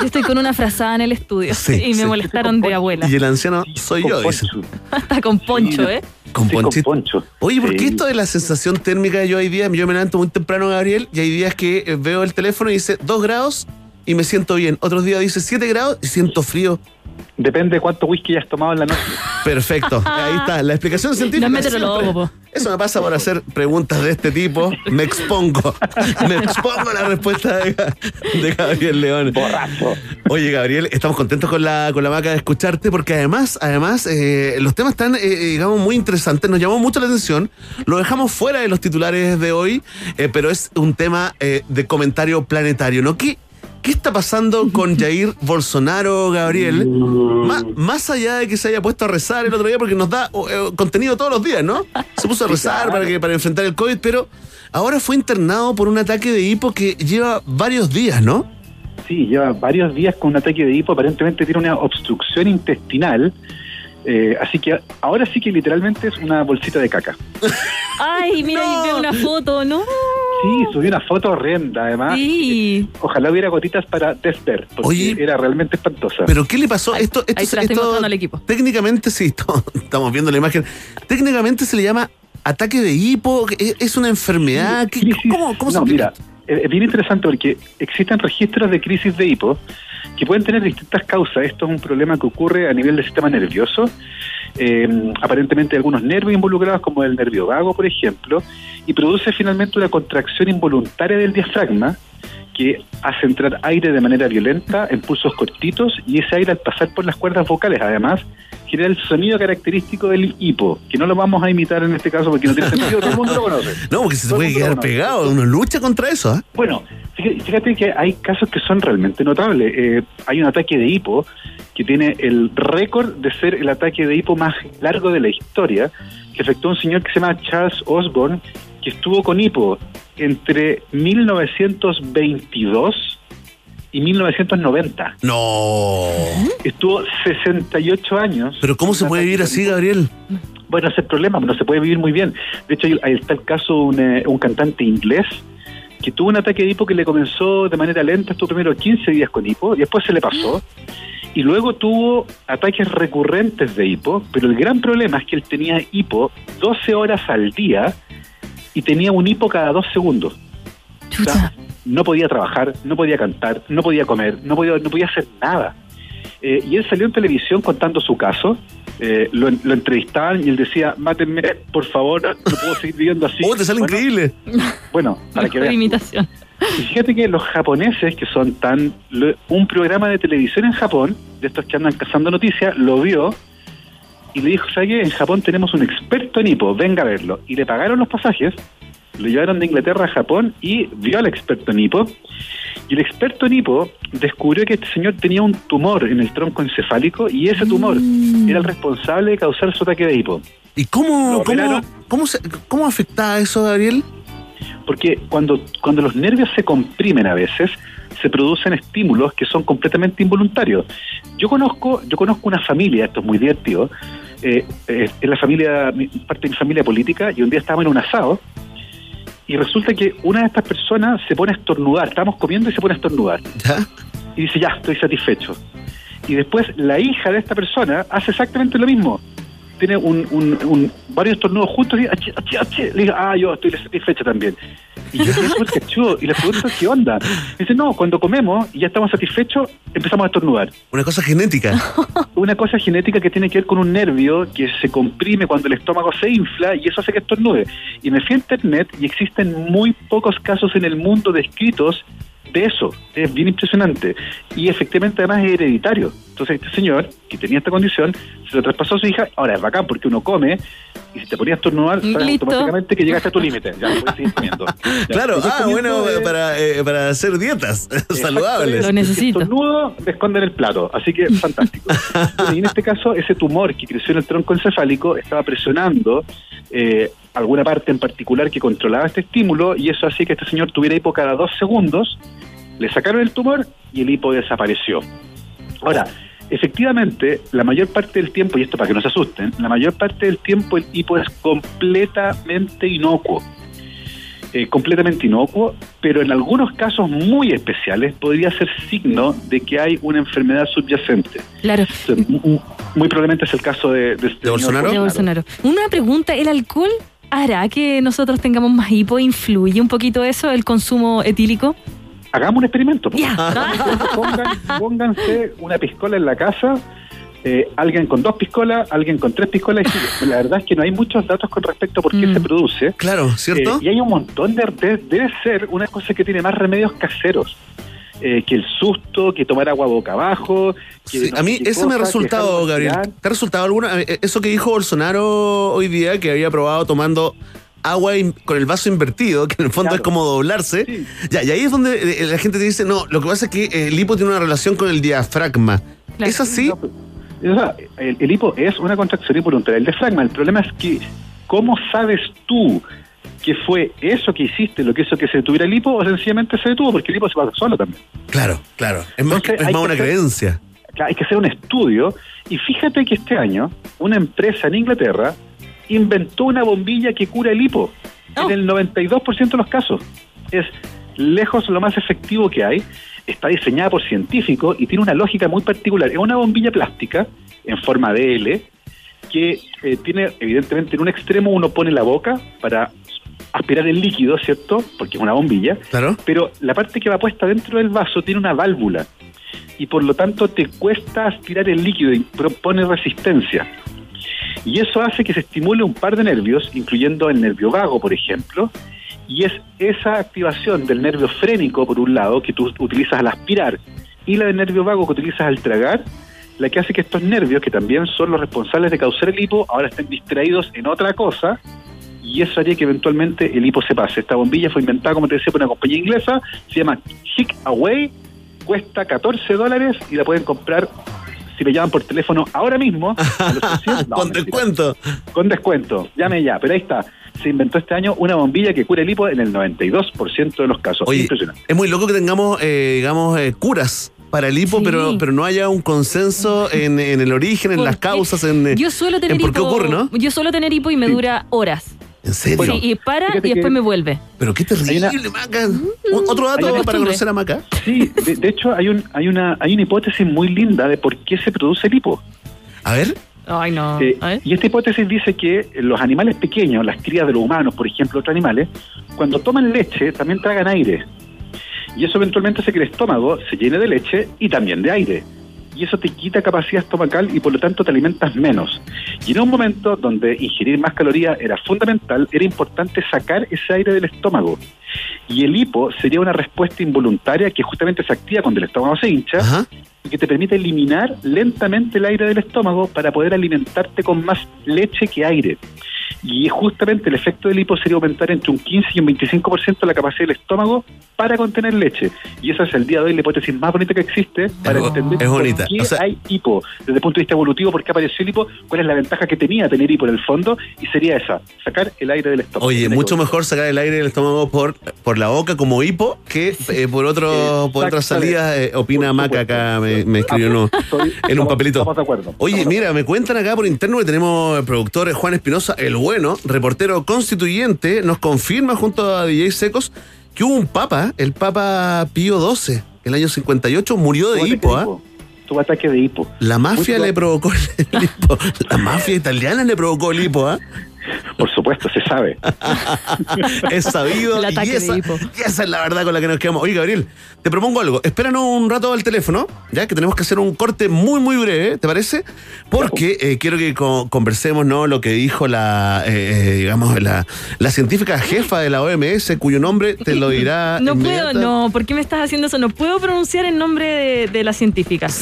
Yo estoy con una frazada en el estudio Sí, y me sí. molestaron de abuela. Y el anciano soy yo, dice. Está con poncho, ¿eh? Con ponchito. Oye, ¿por qué Sí. esto de la sensación térmica yo hay días, yo me levanto muy temprano, Gabriel, y hay días que eh, veo el teléfono y dice 2 grados y me siento bien. Otros días dice 7 grados y siento frío. Depende de cuánto whisky hayas tomado en la noche. Perfecto. Ahí está. La explicación científica. No es meteorólogo. Eso me pasa por hacer preguntas de este tipo. Me expongo. Me expongo a la respuesta de, Ga- de Gabriel León. Borracho. Oye, Gabriel, estamos contentos con la, con la maca de escucharte porque además, además, eh, los temas están, eh, eh, digamos, muy interesantes. Nos llamó mucho la atención. Lo dejamos fuera de los titulares de hoy, eh, pero es un tema eh, de comentario planetario, ¿no? ¿Qué, ¿Qué está pasando con Jair Bolsonaro, Gabriel? Má- más allá de que se haya puesto a rezar el otro día, porque nos da eh, contenido todos los días, ¿no? Se puso a rezar para, que, para enfrentar el COVID, pero ahora fue internado por un ataque de hipo que lleva varios días, ¿no? Sí, lleva varios días con un ataque de hipo. Aparentemente tiene una obstrucción intestinal. Eh, así que ahora sí que literalmente es una bolsita de caca. Ay, mira, ahí veo una foto, ¿no? Sí, subió una foto horrenda, además. Sí. Ojalá hubiera gotitas para desver, porque Oye. era realmente espantosa. ¿Pero qué le pasó? esto, esto, ahí se la estoy esto- mostrando al equipo. Técnicamente, sí, estamos- estamos viendo la imagen. Técnicamente se le llama ataque de hipo, ¿es es una enfermedad? ¿Qué- ¿Cómo, cómo se no, mira, eh, es bien interesante porque existen registros de crisis de hipo que pueden tener distintas causas. Esto es un problema que ocurre a nivel del sistema nervioso. Eh, aparentemente algunos nervios involucrados, como el nervio vago, por ejemplo, y produce finalmente una contracción involuntaria del diafragma que hace entrar aire de manera violenta en pulsos cortitos y ese aire al pasar por las cuerdas vocales además genera el sonido característico del hipo, que no lo vamos a imitar en este caso porque no tiene sentido, todo el mundo lo conoce. No, porque se puede quedar pegado, uno lucha contra eso, ¿ah? Bueno, fíjate, fíjate que hay casos que son realmente notables. Eh, hay un ataque de hipo que tiene el récord de ser el ataque de hipo más largo de la historia, que afectó a un señor que se llama Charles Osborne, que estuvo con hipo entre 1922 y 1990. No. Estuvo 68 años. Pero ¿cómo se puede vivir así, Gabriel? Bueno, ese es el problema, no se puede vivir muy bien. De hecho, ahí- está el caso de un, eh, un cantante inglés que tuvo un ataque de hipo que le comenzó de manera lenta, estuvo primero 15 días con hipo, y después se le pasó, y luego tuvo ataques recurrentes de hipo, pero el gran problema es que él tenía hipo 12 horas al día y tenía un hipo cada dos segundos. O sea, no podía trabajar, no podía cantar, no podía comer, no podía, no podía hacer nada. Eh, y él salió en televisión contando su caso. eh, lo, lo entrevistaban y él decía, mátenme, por favor, no puedo seguir viviendo así. ¡Oh, te sale Bueno, increíble! Bueno, para que veas. imitación. Y fíjate que los japoneses, que son tan... lo- un programa de televisión en Japón, de estos que andan cazando noticias, lo vio y le dijo, ¿sabes qué? En Japón tenemos un experto en hipo, venga a verlo. Y le pagaron los pasajes, lo llevaron de Inglaterra a Japón y vio al experto en hipo. Y el experto en hipo descubrió que este señor tenía un tumor en el tronco encefálico y ese tumor era el responsable de causar su ataque de hipo. ¿Y cómo, cómo, cómo, se- cómo afecta eso, Gabriel? Porque cuando, cuando los nervios se comprimen a veces, se producen estímulos que son completamente involuntarios. Yo conozco, yo conozco una familia, esto es muy divertido, eh, eh, es la familia, mi- parte de mi familia política, y un día estábamos en un asado, y resulta que una de estas personas se pone a estornudar, estábamos comiendo y se pone a estornudar. Y dice, ya, estoy satisfecho. Y después la hija de esta persona hace exactamente lo mismo. Tiene un, un- un- varios estornudos juntos y achí, achí, achí. le digo, ah, yo estoy satisfecha también. Y yo quedé súper cachudo y le pregunto, ¿qué onda? Me dice, no, cuando comemos y ya estamos satisfechos, empezamos a estornudar. Una cosa genética. Una cosa genética que tiene que ver con un nervio que se comprime cuando el estómago se infla y eso hace que estornude. Y me fui a internet y existen muy pocos casos en el mundo descritos de eso. Es bien impresionante. Y efectivamente además es hereditario. Entonces este señor, que tenía esta condición, se lo traspasó a su hija. Ahora es bacán porque uno come y si te ponías a estornudar, sabes automáticamente que llegaste a tu límite. Ya puedes seguir comiendo. Ya, Claro, ah, bueno, para, eh, para hacer dietas saludables. Si estornudo, me esconden el plato. Así que fantástico. Y en este caso, ese tumor que creció en el tronco encefálico estaba presionando eh, alguna parte en particular que controlaba este estímulo y eso hacía que este señor tuviera hipo cada dos segundos. Le sacaron el tumor y el hipo desapareció. Ahora, efectivamente, la mayor parte del tiempo, y esto para que no se asusten, la mayor parte del tiempo el hipo es completamente inocuo. Eh, completamente inocuo, pero en algunos casos muy especiales podría ser signo de que hay una enfermedad subyacente. Claro. Entonces, muy probablemente es el caso de, de, este De Bolsonaro. Una pregunta, ¿el alcohol hará que nosotros tengamos más hipo? ¿Influye un poquito eso, el consumo etílico? Hagamos un experimento. Ya. Pongan- pónganse una piscola en la casa, eh, alguien con dos piscolas, alguien con tres piscolas. y la verdad es que no hay muchos datos con respecto a por qué se produce. Claro, ¿cierto? Eh, y hay un montón de, de- Debe ser una cosa que tiene más remedios caseros. Eh, que el susto, que tomar agua boca abajo. Que Sí, no a mí eso me ha resultado, Gabriel. ¿Te ha resultado alguna? eh, Eso que dijo Bolsonaro hoy día, que había probado tomando agua in- con el vaso invertido, que en el fondo es como doblarse. Ya, y ahí es donde eh, la gente te dice, no, lo que pasa es que eh, el hipo tiene una relación con el diafragma. ¿Es así? O sea, el, el hipo es una contracción involuntaria del diafragma. El problema es que, ¿cómo sabes tú que fue eso que hiciste lo que hizo que se detuviera el hipo o sencillamente se detuvo? Porque el hipo se pasa solo también. Claro, claro. Es más, Entonces, es más una hacer- creencia. Claro, hay que hacer un estudio. Y fíjate que este año, una empresa en Inglaterra inventó una bombilla que cura el hipo. En el 92% de los casos. Es lejos lo más efectivo que hay. Está diseñada por científicos y tiene una lógica muy particular. Es una bombilla plástica en forma de L que eh, tiene, evidentemente, en un extremo uno pone la boca para aspirar el líquido, ¿cierto? Porque es una bombilla. Claro. Pero la parte que va puesta dentro del vaso tiene una válvula y por lo tanto te cuesta aspirar el líquido y propone resistencia. Y eso hace que se estimule un par de nervios, incluyendo el nervio vago, por ejemplo, y es esa activación del nervio frénico, por un lado, que tú utilizas al aspirar, y la del nervio vago que utilizas al tragar, la que hace que estos nervios, que también son los responsables de causar el hipo, ahora estén distraídos en otra cosa, y eso haría que eventualmente el hipo se pase. Esta bombilla fue inventada, como te decía, por una compañía inglesa, se llama Chick Away, cuesta 14 dólares y la pueden comprar si me llaman por teléfono ahora mismo. a los 800. No, Con mentira. descuento. Con descuento, llame ya. Pero ahí está. Se inventó este año una bombilla que cura el hipo en el 92% de los casos. Oye, Impresionante. es muy loco que tengamos, eh, digamos, eh, curas para el hipo, Sí. pero, pero no haya un consenso en, en el origen, en las causas, en, Yo suelo tener en por qué hipo. ocurre, ¿no? Yo suelo tener hipo y me dura horas. ¿En serio? Sí, y para fíjate y después que- me vuelve. Pero qué terrible, Maca. O- Otro dato una para conocer a Maca. Sí, de, de hecho hay, un, hay, una, hay una hipótesis muy linda de por qué se produce el hipo. A ver. Ay, no. Eh, y esta hipótesis dice que los animales pequeños, las crías de los humanos, por ejemplo, otros animales, cuando toman leche también tragan aire. Y eso eventualmente hace que el estómago se llene de leche y también de aire. Y eso te quita capacidad estomacal y por lo tanto te alimentas menos. Y en un momento donde ingerir más calorías era fundamental, era importante sacar ese aire del estómago. Y el hipo sería una respuesta involuntaria que justamente se activa cuando el estómago se hincha y que te permite eliminar lentamente el aire del estómago para poder alimentarte con más leche que aire. Y justamente el efecto del hipo sería aumentar entre un 15 y un 25% la capacidad del estómago para contener leche. Y esa es el día de hoy la hipótesis más bonita que existe para Es- entender es por bonita. qué O sea- hay hipo. Desde el punto de vista evolutivo, por qué apareció el hipo, cuál es la ventaja que tenía tener hipo en el fondo, y sería esa, sacar el aire del estómago. Oye, mucho mejor sacar el aire del estómago por, por la boca como hipo que eh, por otro por otras salidas. eh, opina Maca acá, me, me escribió no, en un papelito. Estamos de acuerdo. Oye, mira, me cuentan acá por interno que tenemos el productor Juan Espinosa, el bueno, reportero constituyente, nos confirma junto a DJ Secos que hubo un papa, el Papa Pío XII, el año 58, murió de hipo, ¿ah? tuvo ataque de hipo. La mafia le provocó el hipo. La mafia italiana le provocó el hipo, ¿ah? Por supuesto, se sabe. es sabido. El y ataque de esa, hipo. y esa es la verdad con la que nos quedamos. Oye, Gabriel, te propongo algo. Espéranos un rato al teléfono, ya que tenemos que hacer un corte muy, muy breve, ¿te parece? Porque eh, quiero que co- conversemos, ¿no? Lo que dijo la, eh, eh, digamos, la, la científica jefa de la OMS, cuyo nombre te lo dirá. No puedo, no. ¿Por qué me estás haciendo eso? No puedo pronunciar el nombre de, de la científica. Es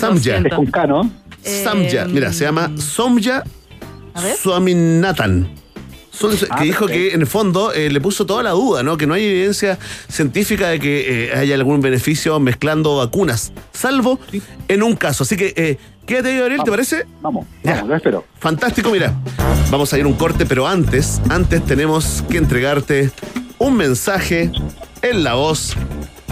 con K, ¿no? Samya, mira, se llama Somya A Son- Ah, que dijo que en el fondo eh, le puso toda la duda, ¿no? Que no hay evidencia científica de que eh, haya algún beneficio mezclando vacunas, salvo en un caso. Así que eh, quédate ahí, Gabriel, ¿te parece? Vamos, Ya. vamos, lo espero. Fantástico, mira. Vamos a ir a un corte, pero antes, antes tenemos que entregarte un mensaje en la voz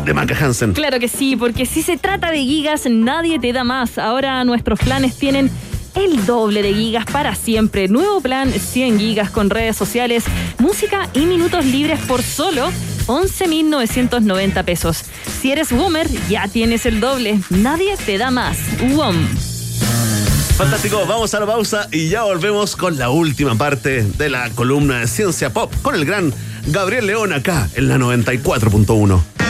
de Maca Hansen. Claro que sí, porque si se trata de gigas, nadie te da más. Ahora nuestros planes tienen el doble de gigas para siempre. Nuevo plan 100 gigas con redes sociales, música y minutos libres por solo 11.990 pesos. Si eres Womer, ya tienes el doble. Nadie te da más. WOM. Fantástico, vamos a la pausa y ya volvemos con la última parte de la columna de Ciencia Pop con el gran Gabriel León acá en la 94.1.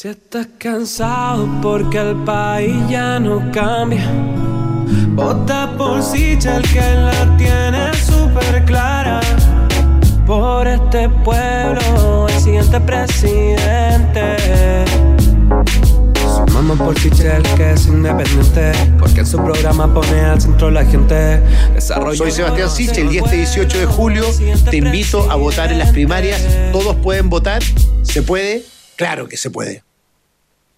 Si estás cansado porque el país ya no cambia, vota por Sichel que la tiene súper clara. Por este pueblo, el siguiente presidente. Sumamos por Sichel que es independiente, porque en su programa pone al centro la gente. Desarrollo Soy Sebastián Sichel y este 18 de julio te invito a votar en las primarias. Todos pueden votar. ¿Se puede? Claro que se puede.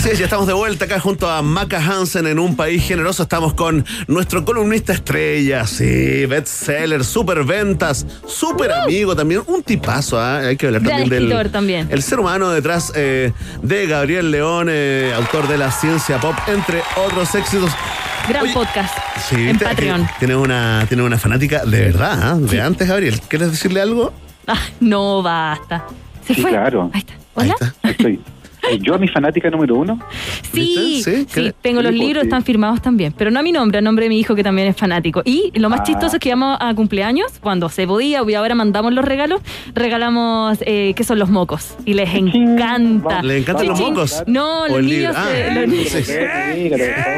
Así es, ya estamos de vuelta acá junto a Maca Hansen en un país generoso. Estamos con nuestro columnista estrella, sí, bestseller, super ventas, super amigo también, un tipazo, ¿ah? hay que hablar Gran también del escritor también. el ser humano detrás eh, de Gabriel León, eh, autor de la ciencia pop, entre otros éxitos. Gran podcast. Sí, en ¿viste? Patreon. Que Tiene una, tiene una fanática de verdad, ¿ah? de antes, Gabriel. ¿Quieres decirle algo? Ah, no basta. Se Sí, fue. claro. Ahí está. ¿Hola? Estoy. Eh, Yo, mi fanática número uno. Sí, sí, Sí, tengo los libros, están firmados también, pero no a mi nombre, a nombre de mi hijo que también es fanático. Y lo más Ah. chistoso es que íbamos a cumpleaños, cuando se podía, y ahora mandamos los regalos, regalamos, eh, ¿qué son los mocos? Y les encanta. ¿Le encantan los mocos? No, Ah, los niños- sí.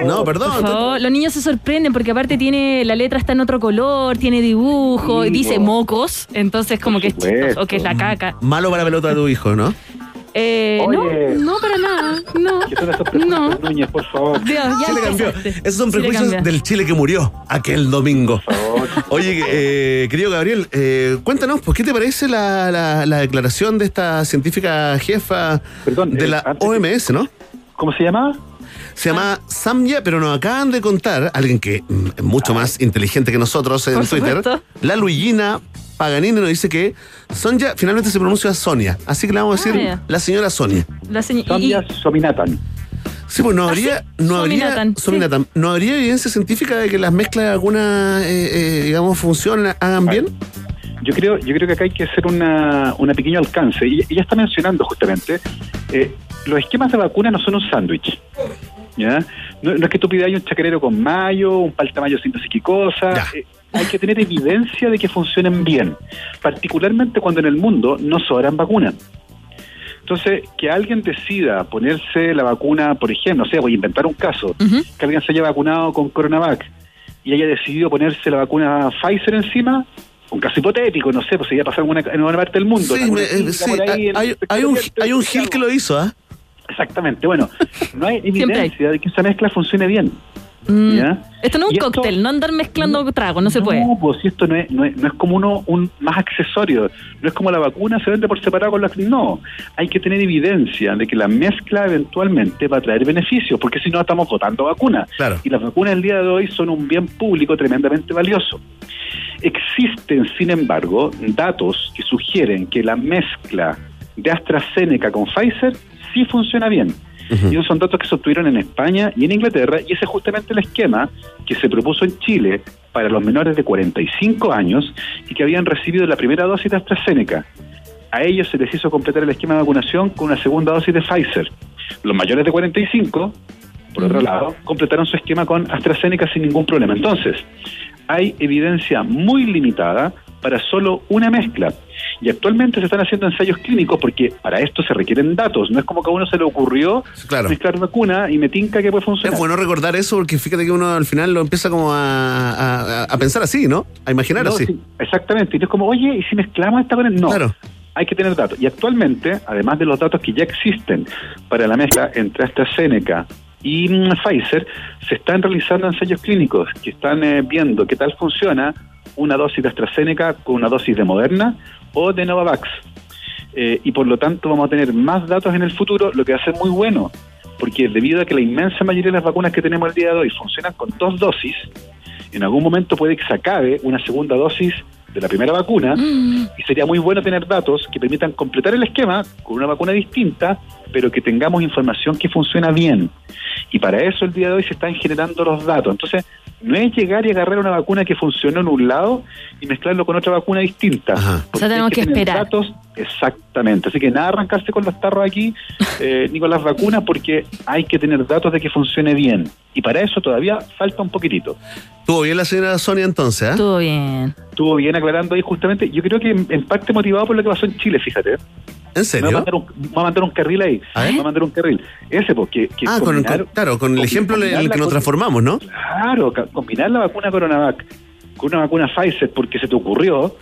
No, perdón. Favor, los niños se sorprenden porque aparte tiene la letra está en otro color, tiene dibujo, Sí, dice mocos, entonces como que es chistoso, o que es la caca. Malo para la pelota de tu hijo, ¿no? Eh, Oye. no, no para nada, no. No. Núñez, por favor. Dios, ya cambió. Esos son prejuicios cambia. del Chile que murió aquel domingo. Oye, eh, querido Gabriel, eh, cuéntanos, ¿por qué te parece la, la- la declaración de esta científica jefa de la OMS, no? ¿Cómo se llamaba? Se llama Samya, pero nos acaban de contar, alguien que mm, es mucho más inteligente que nosotros en Por Twitter, supuesto. la Luigina Paganini nos dice que Sonia finalmente se pronuncia Sonia. Así que le vamos a decir Ah, la señora Sonia. La y- Sonia Sominatan. Sí, pues no habría, no habría, Sominatan, sí. Sominatan, no habría evidencia científica de que las mezclas de alguna, eh, eh, digamos, función hagan bien. Yo creo, yo creo que acá hay que hacer una, una pequeño alcance. Y ella está mencionando justamente, eh, los esquemas de vacuna no son un sándwich. ¿Ya? No, no es que tú pidas un chacarero con mayo, un paltamayo sin no sé qué cosa. eh, hay que tener evidencia de que funcionen bien, particularmente cuando en el mundo no sobran vacunas. Entonces, que alguien decida ponerse la vacuna, por ejemplo, o sea, voy a inventar un caso, que alguien se haya vacunado con Coronavac y haya decidido ponerse la vacuna Pfizer encima, un caso hipotético, no sé, pues se iba a pasar en una, en una parte del mundo. Sí, me- eh, sí, hay, un, hay un Gil que lo hizo, ¿ah? Exactamente, bueno, no hay evidencia de que esa mezcla funcione bien. Mm. ¿ya? Esto no es Y un esto- cóctel, no andar mezclando tragos, no se puede. No, pues si esto no es, no es, no es como uno un más accesorio, no es como la vacuna se vende por separado con la no, hay que tener evidencia de que la mezcla eventualmente va a traer beneficios, porque si no estamos votando vacunas. Claro. Y las vacunas el día de hoy son un bien público tremendamente valioso. Existen, sin embargo, datos que sugieren que la mezcla de AstraZeneca con Pfizer sí funciona bien. Y esos son datos que se obtuvieron en España y en Inglaterra, y ese es justamente el esquema que se propuso en Chile para los menores de 45 años y que habían recibido la primera dosis de AstraZeneca. A ellos se les hizo completar el esquema de vacunación con una segunda dosis de Pfizer. Los mayores de 45, por otro lado, completaron su esquema con AstraZeneca sin ningún problema. Entonces, hay evidencia muy limitada para solo una mezcla. Y actualmente se están haciendo ensayos clínicos porque para esto se requieren datos. No es como que a uno se le ocurrió claro. mezclar vacuna y me tinca que puede funcionar. Es bueno recordar eso porque fíjate que uno al final lo empieza como a, a- a pensar así, ¿no? A imaginar No, así. sí, exactamente. Y no es como, oye, ¿y si mezclamos esta con el-?" No. Hay que tener datos. Y actualmente, además de los datos que ya existen para la mezcla entre AstraZeneca y mm, Pfizer, se están realizando ensayos clínicos que están eh, viendo qué tal funciona una dosis de AstraZeneca con una dosis de Moderna o de Novavax. Eh, y por lo tanto vamos a tener más datos en el futuro, lo que va a ser muy bueno, porque debido a que la inmensa mayoría de las vacunas que tenemos el día de hoy funcionan con dos dosis, en algún momento puede que se acabe una segunda dosis de la primera vacuna y sería muy bueno tener datos que permitan completar el esquema con una vacuna distinta, pero que tengamos información que funciona bien. Y para eso el día de hoy se están generando los datos. Entonces, no es llegar y agarrar una vacuna que funcionó en un lado y mezclarlo con otra vacuna distinta. O sea, tenemos que esperar. datos exactamente. Así que nada arrancarse con los tarros aquí, eh, ni con las vacunas, porque hay que tener datos de que funcione bien. Y para eso todavía falta un poquitito. Estuvo bien la señora Sonia entonces, ¿ah? Estuvo bien. Estuvo bien aclarando ahí justamente. Yo creo que en, en parte motivado por lo que pasó en Chile, fíjate. ¿En serio? Me va a mandar un, me va a mandar un carril ahí. Me va a mandar un carril. Ese, porque. Que Ah, con, combinar- con- claro, con el ejemplo en el que nos transformamos, ¿no? Claro, combinar la vacuna Coronavac con una vacuna Pfizer porque se te ocurrió.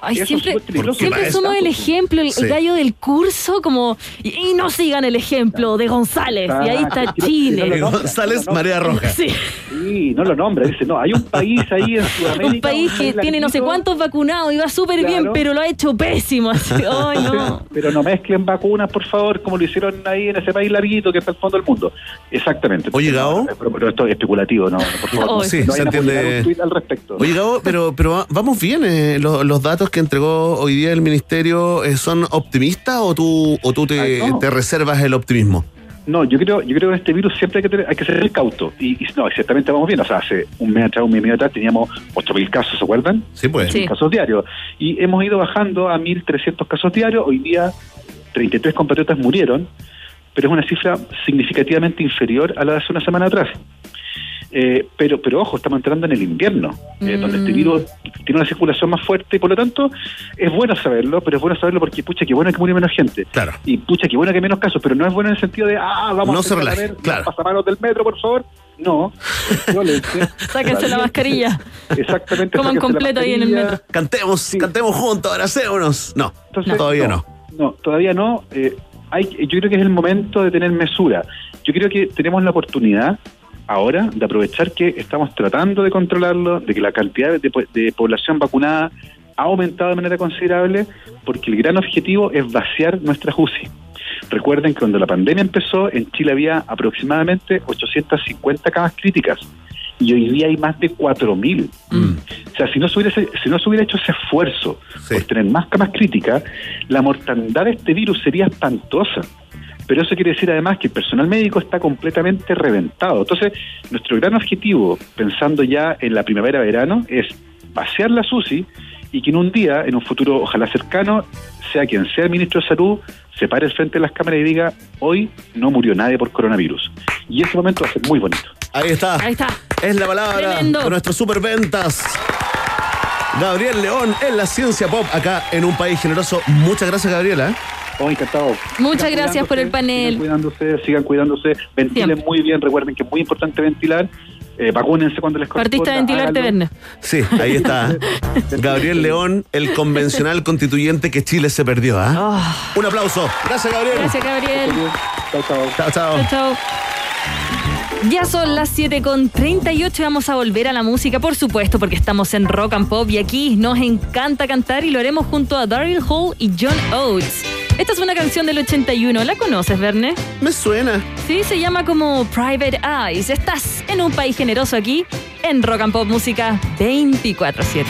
Ay, eso es siempre, siempre somos el ejemplo, el, el Sí. gallo del curso, como. Y, y no sigan el ejemplo de González. y ahí está Ah, no- no Chile. nombra, González, no. Marea Roja. Sí. Sí, no lo nombra. Dice, no, hay un país ahí en Sudamérica. Un país que tiene no sé cuántos vacunados y va súper bien, pero lo ha hecho pésimo. Así, no. Pero no mezclen vacunas, por favor, como lo hicieron ahí en ese país larguito que está al fondo del mundo. Exactamente. Oye, Gabo. No, pero, pero esto es especulativo, no, por favor. Oh, no, sí, no se entiende. al respecto. Oye, Gabo, pero, pero va- vamos bien. eh, los, los datos que entregó hoy día el ministerio eh, son optimistas o tú, o tú te, no. te reservas el optimismo? No, yo creo, yo creo que este virus siempre hay que, tener- hay que ser cauto. Y, y no, ciertamente vamos bien. O sea, hace un mes atrás, un mes y medio atrás, teníamos 8.000 casos, ¿se acuerdan? Sí, pues. Sí. Casos diarios. Y hemos ido bajando a 1.300 casos diarios. Hoy día, 33 compatriotas murieron, pero es una cifra significativamente inferior a la de hace una semana atrás. Eh, pero, pero ojo, estamos entrando en el invierno, eh, donde este virus tiene una circulación más fuerte y por lo tanto es bueno saberlo, pero es bueno saberlo porque pucha, qué bueno que murió menos gente. Claro. Y pucha, qué bueno que hay menos casos, pero no es bueno en el sentido de, ah, vamos No a se empezar relaje, a ver claro. los pasamanos del metro, por favor. No, violencia. Sáquense la mascarilla. Exactamente. Coman completo ahí en el metro. Cantemos, cantemos juntos, abracémonos. No, Entonces, todavía no. No, todavía no. Eh, hay, yo creo que es el momento de tener mesura. Yo creo que tenemos la oportunidad ahora de aprovechar que estamos tratando de controlarlo, de que la cantidad de, de población vacunada ha aumentado de manera considerable, porque el gran objetivo es vaciar nuestra UCI. Recuerden que cuando la pandemia empezó, en Chile había aproximadamente 850 camas críticas y hoy día hay más de 4.000. O sea, si no, se hubiese, si no se hubiera hecho ese esfuerzo por tener más camas críticas, la mortandad de este virus sería espantosa. Pero eso quiere decir además que el personal médico está completamente reventado. Entonces, nuestro gran objetivo, pensando ya en la primavera-verano, es vaciar la SUSI y que en un día, en un futuro ojalá cercano, sea quien sea el ministro de Salud, se pare frente de las cámaras y diga, hoy no murió nadie por coronavirus. Y ese momento va a ser muy bonito. Ahí está. Ahí está. Es la palabra Tremendo. de nuestros superventas. Gabriel León en la ciencia pop acá en un país generoso. Muchas gracias, Gabriela. Oh, encantado. Muchas Sigan gracias por el cuidándose, Sigan panel. cuidándose, sigan cuidándose, ventilen Siempre. muy bien, recuerden que es muy importante ventilar, eh, vacúnense cuando les corresponda. Partiste a ventilarte. Verne. Sí, ahí está. Gabriel León, el convencional constituyente que Chile se perdió. ¿ah? Un aplauso. Gracias, Gabriel. Gracias, Gabriel. Chao, chao. Chao, chao. Chao, chao. Ya son las 7 con 38 y vamos a volver a la música, por supuesto, porque estamos en Rock and Pop y aquí nos encanta cantar y lo haremos junto a Daryl Hall y John Oates. Esta es una canción del 81, ¿la conoces, Verne? Me suena. Sí, se llama como Private Eyes. Estás en un país generoso aquí, en Rock and Pop Música 24-7.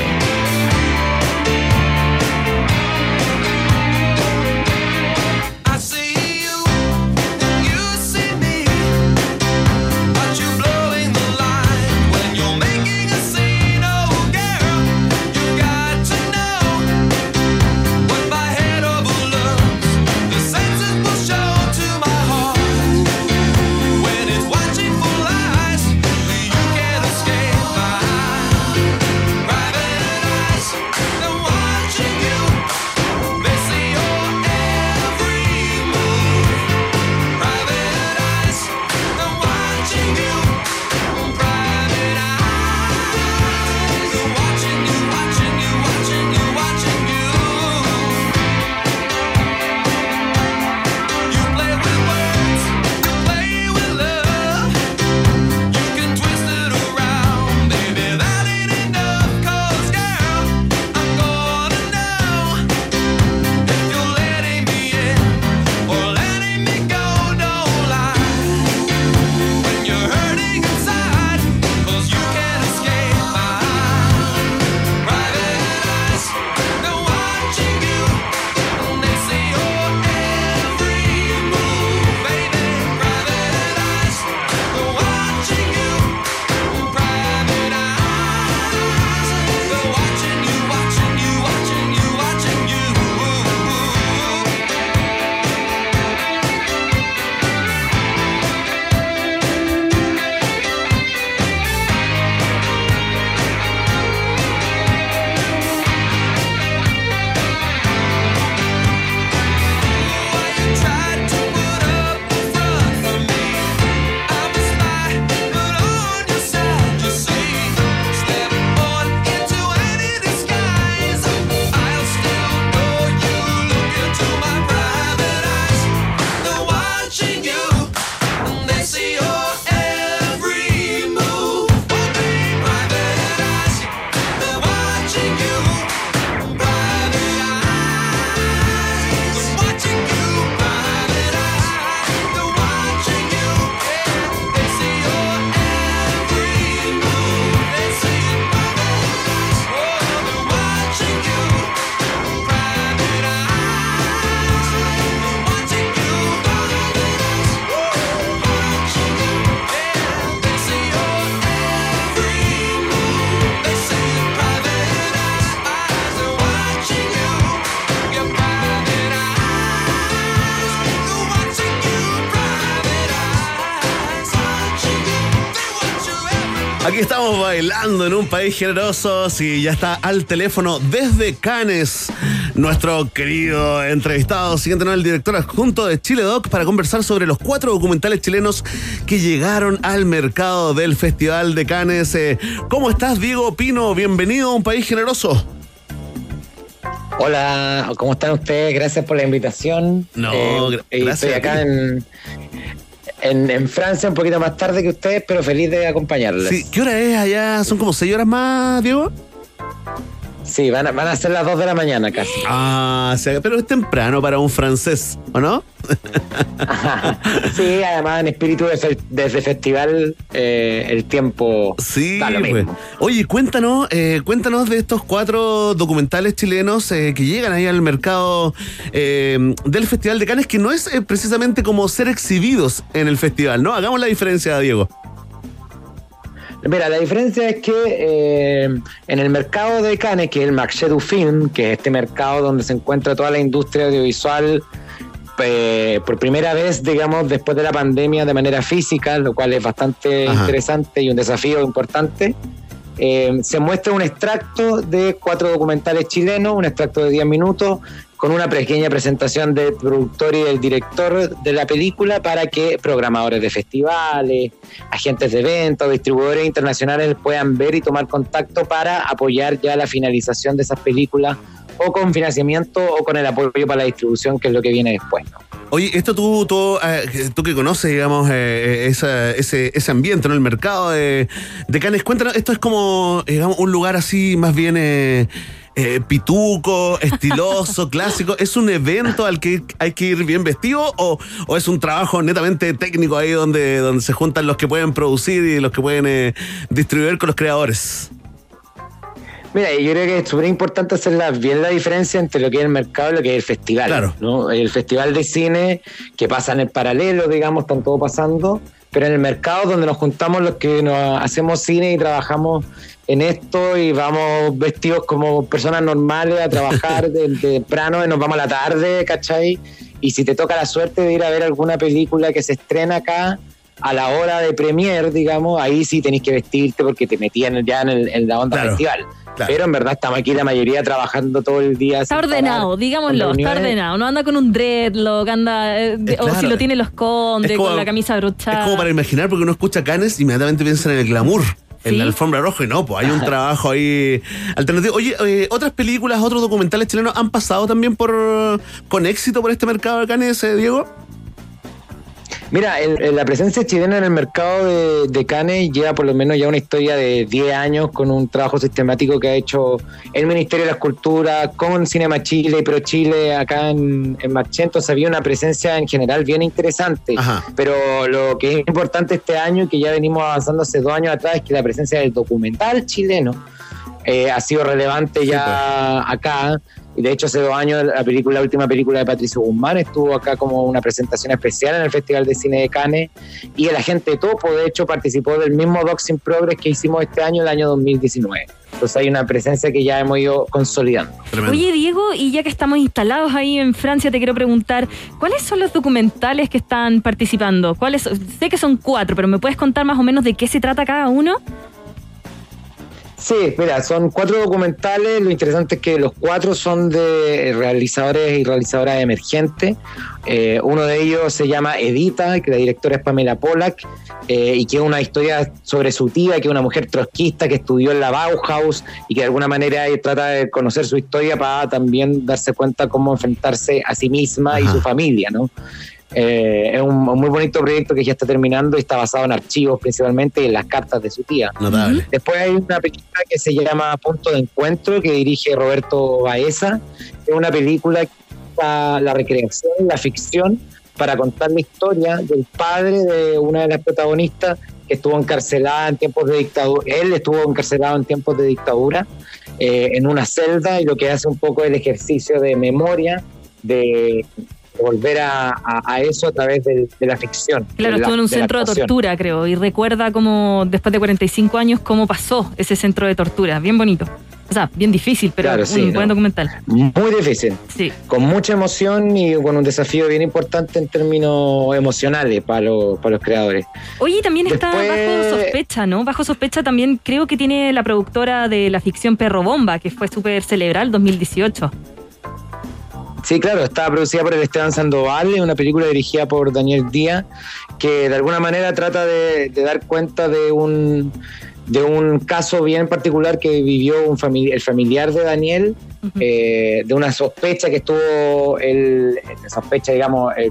Aquí estamos bailando en un país generoso. Sí, ya está al teléfono desde Cannes. Nuestro querido entrevistado, siguiente no, el director adjunto de Chile Doc, para conversar sobre los cuatro documentales chilenos que llegaron al mercado del Festival de Cannes. Eh, ¿Cómo estás, Diego Pino? Bienvenido a un país generoso. Hola, ¿cómo están ustedes? Gracias por la invitación. No, Eh, y gracias Estoy a acá en, en, en Francia un poquito más tarde que ustedes, pero feliz de acompañarles. ¿qué hora es allá? ¿Son como seis horas más, Diego? Sí, van a, van a ser las 2 de la mañana casi. Ah, o sea, pero es temprano para un francés, ¿o no? Sí, además en espíritu desde festival eh, el tiempo Sí, da lo pues. mismo. Oye, cuéntanos, eh, cuéntanos de estos cuatro documentales chilenos eh, que llegan ahí al mercado eh, del Festival de Cannes, que no es precisamente como ser exhibidos en el festival, ¿no? Hagamos la diferencia, Diego. Mira, la diferencia es que eh, en el mercado de Cannes, que es el Marché du Film, que es este mercado donde se encuentra toda la industria audiovisual, eh, por primera vez, digamos, después de la pandemia de manera física, lo cual es bastante Ajá. interesante y un desafío importante. eh, se muestra un extracto de cuatro documentales chilenos, un extracto de 10 minutos, con una pequeña presentación del productor y del director de la película para que programadores de festivales, agentes de eventos, distribuidores internacionales puedan ver y tomar contacto para apoyar ya la finalización de esas películas o con financiamiento o con el apoyo para la distribución, que es lo que viene después. Oye, esto tú, tú, eh, tú que conoces, digamos, eh, esa- ese, ambiente, ¿no? El mercado de, de Cannes. Cuéntanos, esto es como, digamos, un lugar así más bien eh, eh, pituco, estiloso, clásico. ¿Es un evento al que hay que ir bien vestido o, o es un trabajo netamente técnico ahí donde, donde se juntan los que pueden producir y los que pueden eh, distribuir con los creadores? Mira, yo creo que es súper importante hacer la- bien la diferencia entre lo que es el mercado y lo que es el festival. Claro. ¿no? El festival de cine que pasa en el paralelo, digamos, están todo pasando, pero en el mercado donde nos juntamos los que nos hacemos cine y trabajamos en esto y vamos vestidos como personas normales a trabajar de, de temprano y nos vamos a la tarde, ¿cachai? Y si te toca la suerte de ir a ver alguna película que se estrena acá, a la hora de premier, digamos, ahí sí tenéis que vestirte porque te metían ya en, el- en la onda Claro, festival. claro. Pero en verdad estamos aquí la mayoría trabajando todo el día. Está ordenado, parar, digámoslo, está ordenado. No anda con un dreadlock, anda. eh, Es O claro. si lo tiene, lo esconde, Es como- con la camisa Es brochada. como para imaginar, porque uno escucha Canes y inmediatamente piensa en el glamour. En la alfombra roja y no, pues hay un trabajo ahí alternativo. Oye, eh, otras películas, otros documentales chilenos han pasado también por con éxito por este mercado de Canes, eh, Diego. Mira, el- el- la presencia chilena en el mercado de, de Cannes lleva por lo menos ya una historia de 10 años con un trabajo sistemático que ha hecho el Ministerio de las Culturas con Cinema Chile y Pro Chile acá en, en Marché. Entonces había una presencia en general bien interesante. Pero lo que es importante este año y que ya venimos avanzando hace dos años atrás es que la presencia del documental chileno eh, ha sido relevante ya acá. Y de hecho, hace dos años la película, la última película de Patricio Guzmán estuvo acá como una presentación especial en el Festival de Cine de Cannes. Y el agente Topo, de hecho, participó del mismo in Progress que hicimos este año, el año 2019. Entonces hay una presencia que ya hemos ido consolidando. Oye, Diego, y ya que estamos instalados ahí en Francia, te quiero preguntar, ¿cuáles son los documentales que están participando? ¿Cuáles? Sé que son cuatro, pero ¿me puedes contar más o menos de qué se trata cada uno? Sí, mira, son cuatro documentales. Lo interesante es que los cuatro son de realizadores y realizadoras emergentes. Eh, uno de ellos se llama Edita, que la directora es Pamela Pollack, eh, y que es una historia sobre su tía, que es una mujer trotskista que estudió en la Bauhaus y que de alguna manera eh, trata de conocer su historia para también darse cuenta cómo enfrentarse a sí misma y su familia, ¿no? Eh, es un, un muy bonito proyecto que ya está terminando y está basado en archivos principalmente y en las cartas de su tía. Notable. Después hay una película que se llama Punto de Encuentro, que dirige Roberto Baeza. Es una película que usa la recreación, la ficción, para contar la historia del padre de una de las protagonistas que estuvo encarcelada en tiempos de dictadura. Él estuvo encarcelado en tiempos de dictadura eh, en una celda y lo que hace un poco el ejercicio de memoria, de volver a, a- a eso a través de, la ficción. Claro, estuvo en un de centro de tortura, creo, y recuerda cómo, después de 45 años, cómo pasó ese centro de tortura. Bien bonito. O sea, bien difícil, pero Claro, un sí, buen ¿no? documental. Muy difícil. Sí. Con mucha emoción y con un desafío bien importante en términos emocionales para los, para los creadores. Oye, también está bajo sospecha, ¿no? Bajo sospecha también creo que tiene la productora de la ficción Perro Bomba, que fue súper celebrada el 2018. Sí, claro, está producida por el Esteban Sandoval, es una película dirigida por Daniel Díaz, que de alguna manera trata de, de dar cuenta de un, de un caso bien particular que vivió un famili- el familiar de Daniel, eh, de una sospecha que estuvo, el, sospecha, digamos, eh,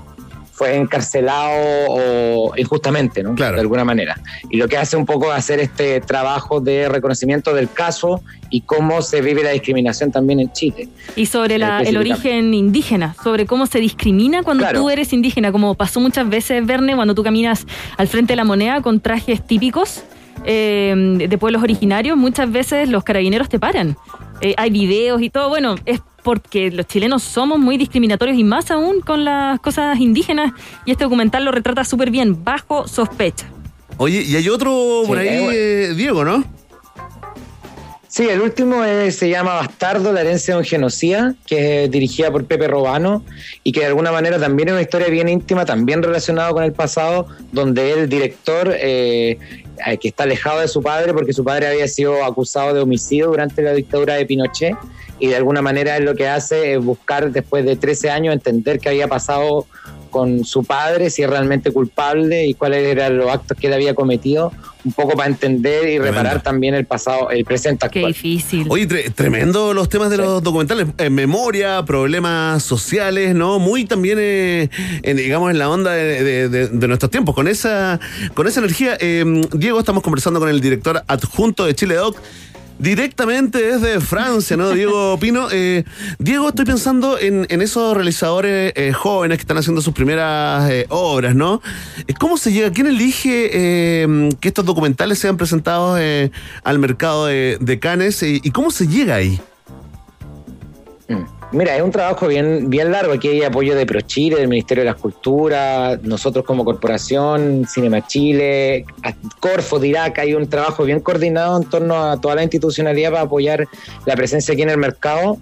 fue encarcelado o injustamente, ¿no? De alguna manera. Y lo que hace un poco es hacer este trabajo de reconocimiento del caso y cómo se vive la discriminación también en Chile. Y sobre la- el origen indígena, sobre cómo se discrimina cuando Claro. tú eres indígena, como pasó muchas veces, Verne, cuando tú caminas al frente de la moneda con trajes típicos eh, de pueblos originarios, muchas veces los carabineros te paran. Eh, hay videos y todo, bueno, es porque los chilenos somos muy discriminatorios y más aún con las cosas indígenas y este documental lo retrata súper bien, bajo sospecha. Oye, y hay otro por Sí, ahí, eh, bueno. eh, Diego, ¿no? Sí, el último es- se llama Bastardo, la herencia de un genocida, que es dirigida por Pepe Robano y que de alguna manera también es una historia bien íntima, también relacionada con el pasado, donde el director, eh, eh, que está alejado de su padre porque su padre había sido acusado de homicidio durante la dictadura de Pinochet y de alguna manera lo que hace es buscar después de 13 años entender qué había pasado con su padre, si es realmente culpable y cuáles eran los actos que él había cometido, un poco para entender y reparar también el pasado, el presente actual. Qué difícil. Oye, tre- tremendo los temas de los documentales. Eh, memoria, problemas sociales, ¿no? Muy también, eh, en, digamos, en la onda de, de- de- de nuestros tiempos. Con esa, con esa energía, eh, Diego, estamos conversando con el director adjunto de Chile Doc. Directamente desde Francia, ¿no? Diego Pino. Eh, Diego, estoy pensando en, en esos realizadores eh, jóvenes que están haciendo sus primeras eh, obras, ¿no? Eh, ¿Cómo se llega? ¿Quién elige eh, que estos documentales sean presentados eh, al mercado de, de Cannes y, y cómo se llega ahí? Mira, es un trabajo bien, bien largo. Aquí hay apoyo de ProChile, del Ministerio de las Culturas, nosotros como corporación, Cinema Chile, Corfo, Dirac, hay un trabajo bien coordinado en torno a toda la institucionalidad para apoyar la presencia aquí en el mercado.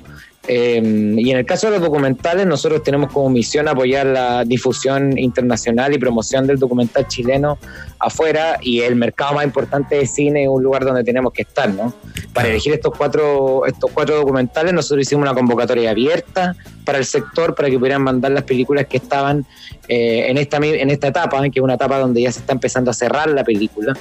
Eh, y en el caso de los documentales, nosotros tenemos como misión apoyar la difusión internacional y promoción del documental chileno afuera y el mercado más importante de cine es un lugar donde tenemos que estar, ¿no? Para elegir estos cuatro, estos cuatro documentales, nosotros hicimos una convocatoria abierta para el sector para que pudieran mandar las películas que estaban eh, en, esta, en esta etapa, que es una etapa donde ya se está empezando a cerrar la película.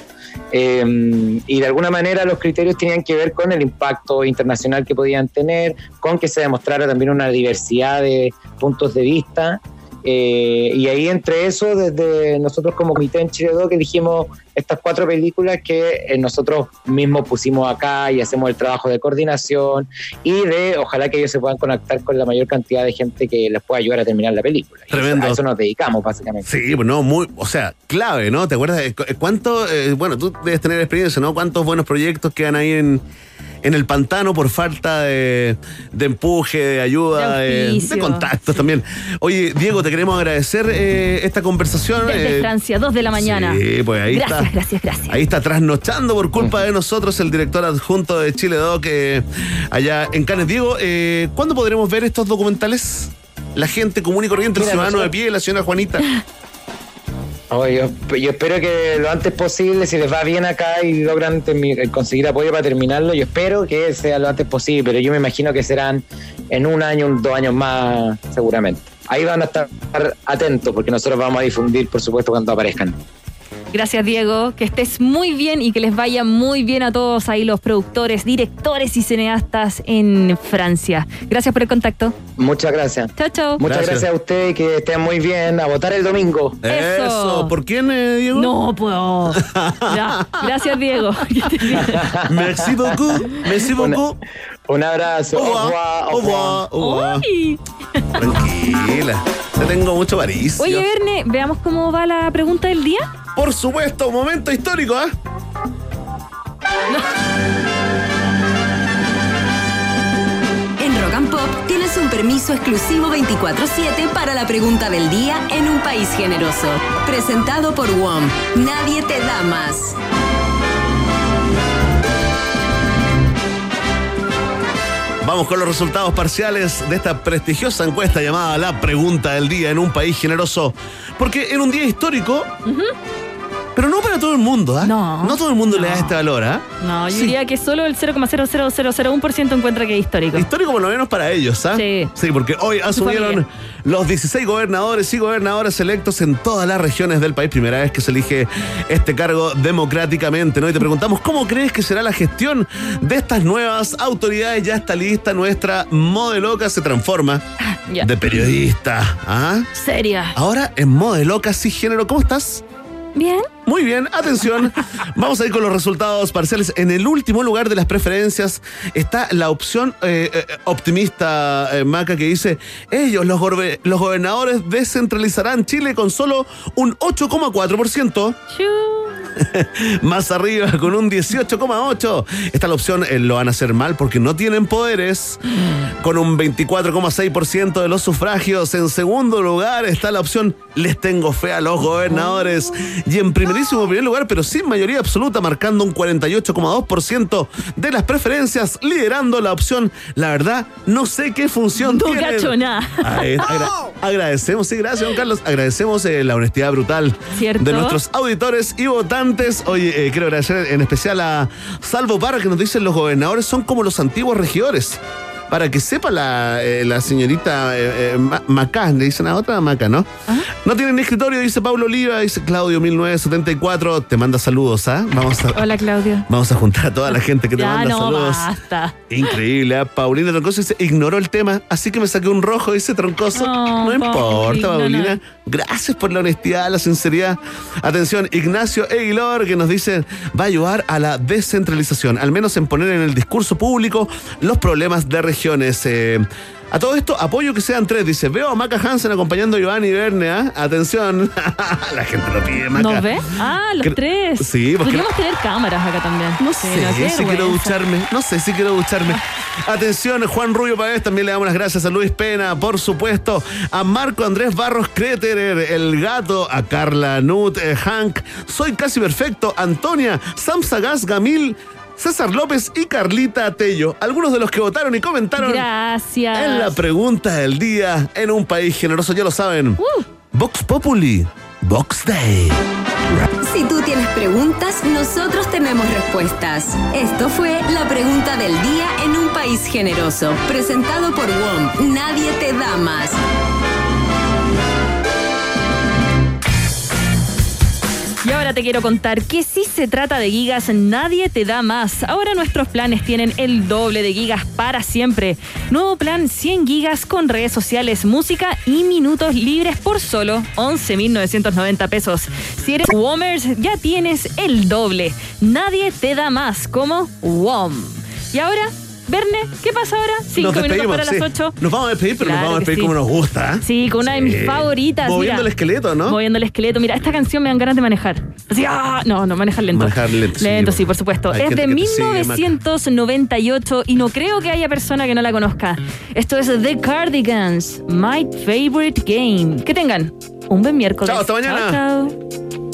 Eh, y de alguna manera los criterios tenían que ver con el impacto internacional que podían tener, con que se demostrara también una diversidad de puntos de vista. Eh, y ahí entre eso, desde nosotros como comité en Chile Doc elegimos estas cuatro películas que eh, nosotros mismos pusimos acá y hacemos el trabajo de coordinación y de ojalá que ellos se puedan conectar con la mayor cantidad de gente que les pueda ayudar a terminar la película. Tremendo. A eso nos dedicamos básicamente. Sí, pues no, muy, o sea, clave, ¿no? ¿Te acuerdas de cu- cuánto, eh, bueno, tú debes tener experiencia, ¿no? ¿Cuántos buenos proyectos quedan ahí en, en el pantano por falta de, de empuje, de ayuda, De de contactos también? Oye, Diego, te queremos agradecer eh, esta conversación. Desde eh, Francia, 2 de la mañana. Sí, pues ahí gracias, está. gracias, gracias. Ahí está trasnochando por culpa de nosotros el director adjunto de Chile Doc eh, allá en Cannes. Diego, eh, ¿cuándo podremos ver estos documentales? La gente común y corriente, el ciudadano de pie, la señora Juanita. Oh, yo, yo espero que lo antes posible, si les va bien acá y logran termi- conseguir apoyo para terminarlo, yo espero que sea lo antes posible, pero yo me imagino que serán en un año, dos años más, seguramente. Ahí van a estar atentos porque nosotros vamos a difundir, por supuesto, cuando aparezcan. Gracias, Diego. Que estés muy bien y que les vaya muy bien a todos ahí los productores, directores y cineastas en Francia. Gracias por el contacto. Muchas gracias. Chao, chao. Muchas gracias, a ustedes, que estén muy bien. A votar el domingo. Eso. ¿Por quién, eh, Diego? No, puedo. Ya. Gracias, Diego. Merci beaucoup. Merci beaucoup. Un abrazo. Au revoir. Au revoir. Au revoir. Uy. Tranquila. Te tengo mucho varicio. Oye, Verne, veamos cómo va la pregunta del día. Por supuesto, momento histórico, ¿ah? En Rock and Pop tienes un permiso exclusivo 24-7 para la pregunta del día en un país generoso. Presentado por WOM. Nadie te da más. Vamos con los resultados parciales de esta prestigiosa encuesta llamada La Pregunta del Día en un país generoso. Porque en un día histórico, pero no para todo el mundo, ¿ah? No. No todo el mundo le da este valor, ¿ah? No, yo Sí. diría que solo el 0,00001% encuentra que es histórico. Histórico por lo menos para ellos, ¿ah? Sí. Sí, porque hoy asumieron los 16 gobernadores y gobernadoras electos en todas las regiones del país. Primera vez que se elige este cargo democráticamente, ¿no? Y te preguntamos, ¿cómo crees que será la gestión de estas nuevas autoridades? Ya está lista nuestra modeloca, se transforma Ya. de periodista, ¿ah? Seria. Ahora en modeloca cisgénero. ¿Cómo estás? Bien. Muy bien, atención. Vamos a ir con los resultados parciales. En el último lugar de las preferencias está la opción eh, eh, optimista, eh, Maca, que dice, ellos, los, los gobernadores, descentralizarán Chile con solo un 8,4%. Más arriba, con un 18,8. Está la opción eh, lo van a hacer mal porque no tienen poderes. Con un 24,6% de los sufragios. En segundo lugar está la opción les tengo fe a los gobernadores. Y en primerísimo primer lugar, pero sin mayoría absoluta, marcando un 48,2% de las preferencias, liderando la opción. La verdad, no sé qué función No tienen. cacho nada. Agra- agradecemos, sí, gracias, don Carlos. Agradecemos eh, la honestidad brutal ¿Cierto? de nuestros auditores y votantes. Oye, eh, quiero agradecer en especial a Salvo Parra que nos dicen los gobernadores son como los antiguos regidores. Para que sepa la, eh, la señorita eh, eh, Ma- Macá, le dicen a otra Maca, ¿no? No tienen escritorio, dice Pablo Oliva, dice Claudio 1974, te manda saludos, ¿ah? Vamos a, Hola, Claudio. vamos a juntar a toda la gente que te Ya manda no saludos. basta. Increíble, ¿eh? Paulina Troncoso dice, ignoró el tema, así que me saqué un rojo, dice Troncoso. No, no importa, Paulina, Paulina. Gracias por la honestidad, la sinceridad. Atención, Ignacio Aguilar, que nos dice, va a ayudar a la descentralización, al menos en poner en el discurso público los problemas de regiones. Eh, a todo esto, apoyo que sean tres. Dice, veo a Maca Hansen acompañando a y Verne, ¿ah? Atención. la gente lo pide, Maca. ¿Nos ve? Ah, los Cre- tres. Sí, porque- Podríamos tener cámaras acá también. No Sí, sé qué si quiero ducharme. No sé si quiero ducharme. Atención, Juan Rubio Páez, también le damos las gracias a Luis Pena, por supuesto, a Marco Andrés Barros Creterer, el gato, a Carla Nut, eh, Hank, Soy Casi Perfecto, Antonia, Sam Sagaz Gamil, César López y Carlita Tello. Algunos de los que votaron y comentaron Gracias. en la pregunta del día en un país generoso, ya lo saben. Vox Populi, Vox Day. Si tú tienes preguntas, nosotros tenemos respuestas. Esto fue la pregunta del día en un país generoso, presentado por WOM. Nadie te da más. Y ahora te quiero contar que si se trata de gigas, nadie te da más. Ahora nuestros planes tienen el doble de gigas para siempre. Nuevo plan 100 gigas con redes sociales, música y minutos libres por solo 11.990 pesos. Si eres WOMers, ya tienes el doble. Nadie te da más como WOM. Y ahora, Verne, ¿qué pasa ahora? Cinco Nos minutos para sí. las 8. Nos vamos a despedir, pero Claro nos vamos a despedir sí. como nos gusta. ¿eh? Sí, con una de mis favoritas. Moviendo mira. el esqueleto, ¿no? Moviendo el esqueleto. Mira, esta canción me dan ganas de manejar. Así, ¡ah! No, no, manejar lento. Manejar lento, Lento, sí, por supuesto. Hay es de que te sigue, Maca. 1998 y no creo que haya persona que no la conozca. Esto es The Cardigans, My Favorite Game. Que tengan un buen miércoles. Chao, hasta mañana. Chao, chao.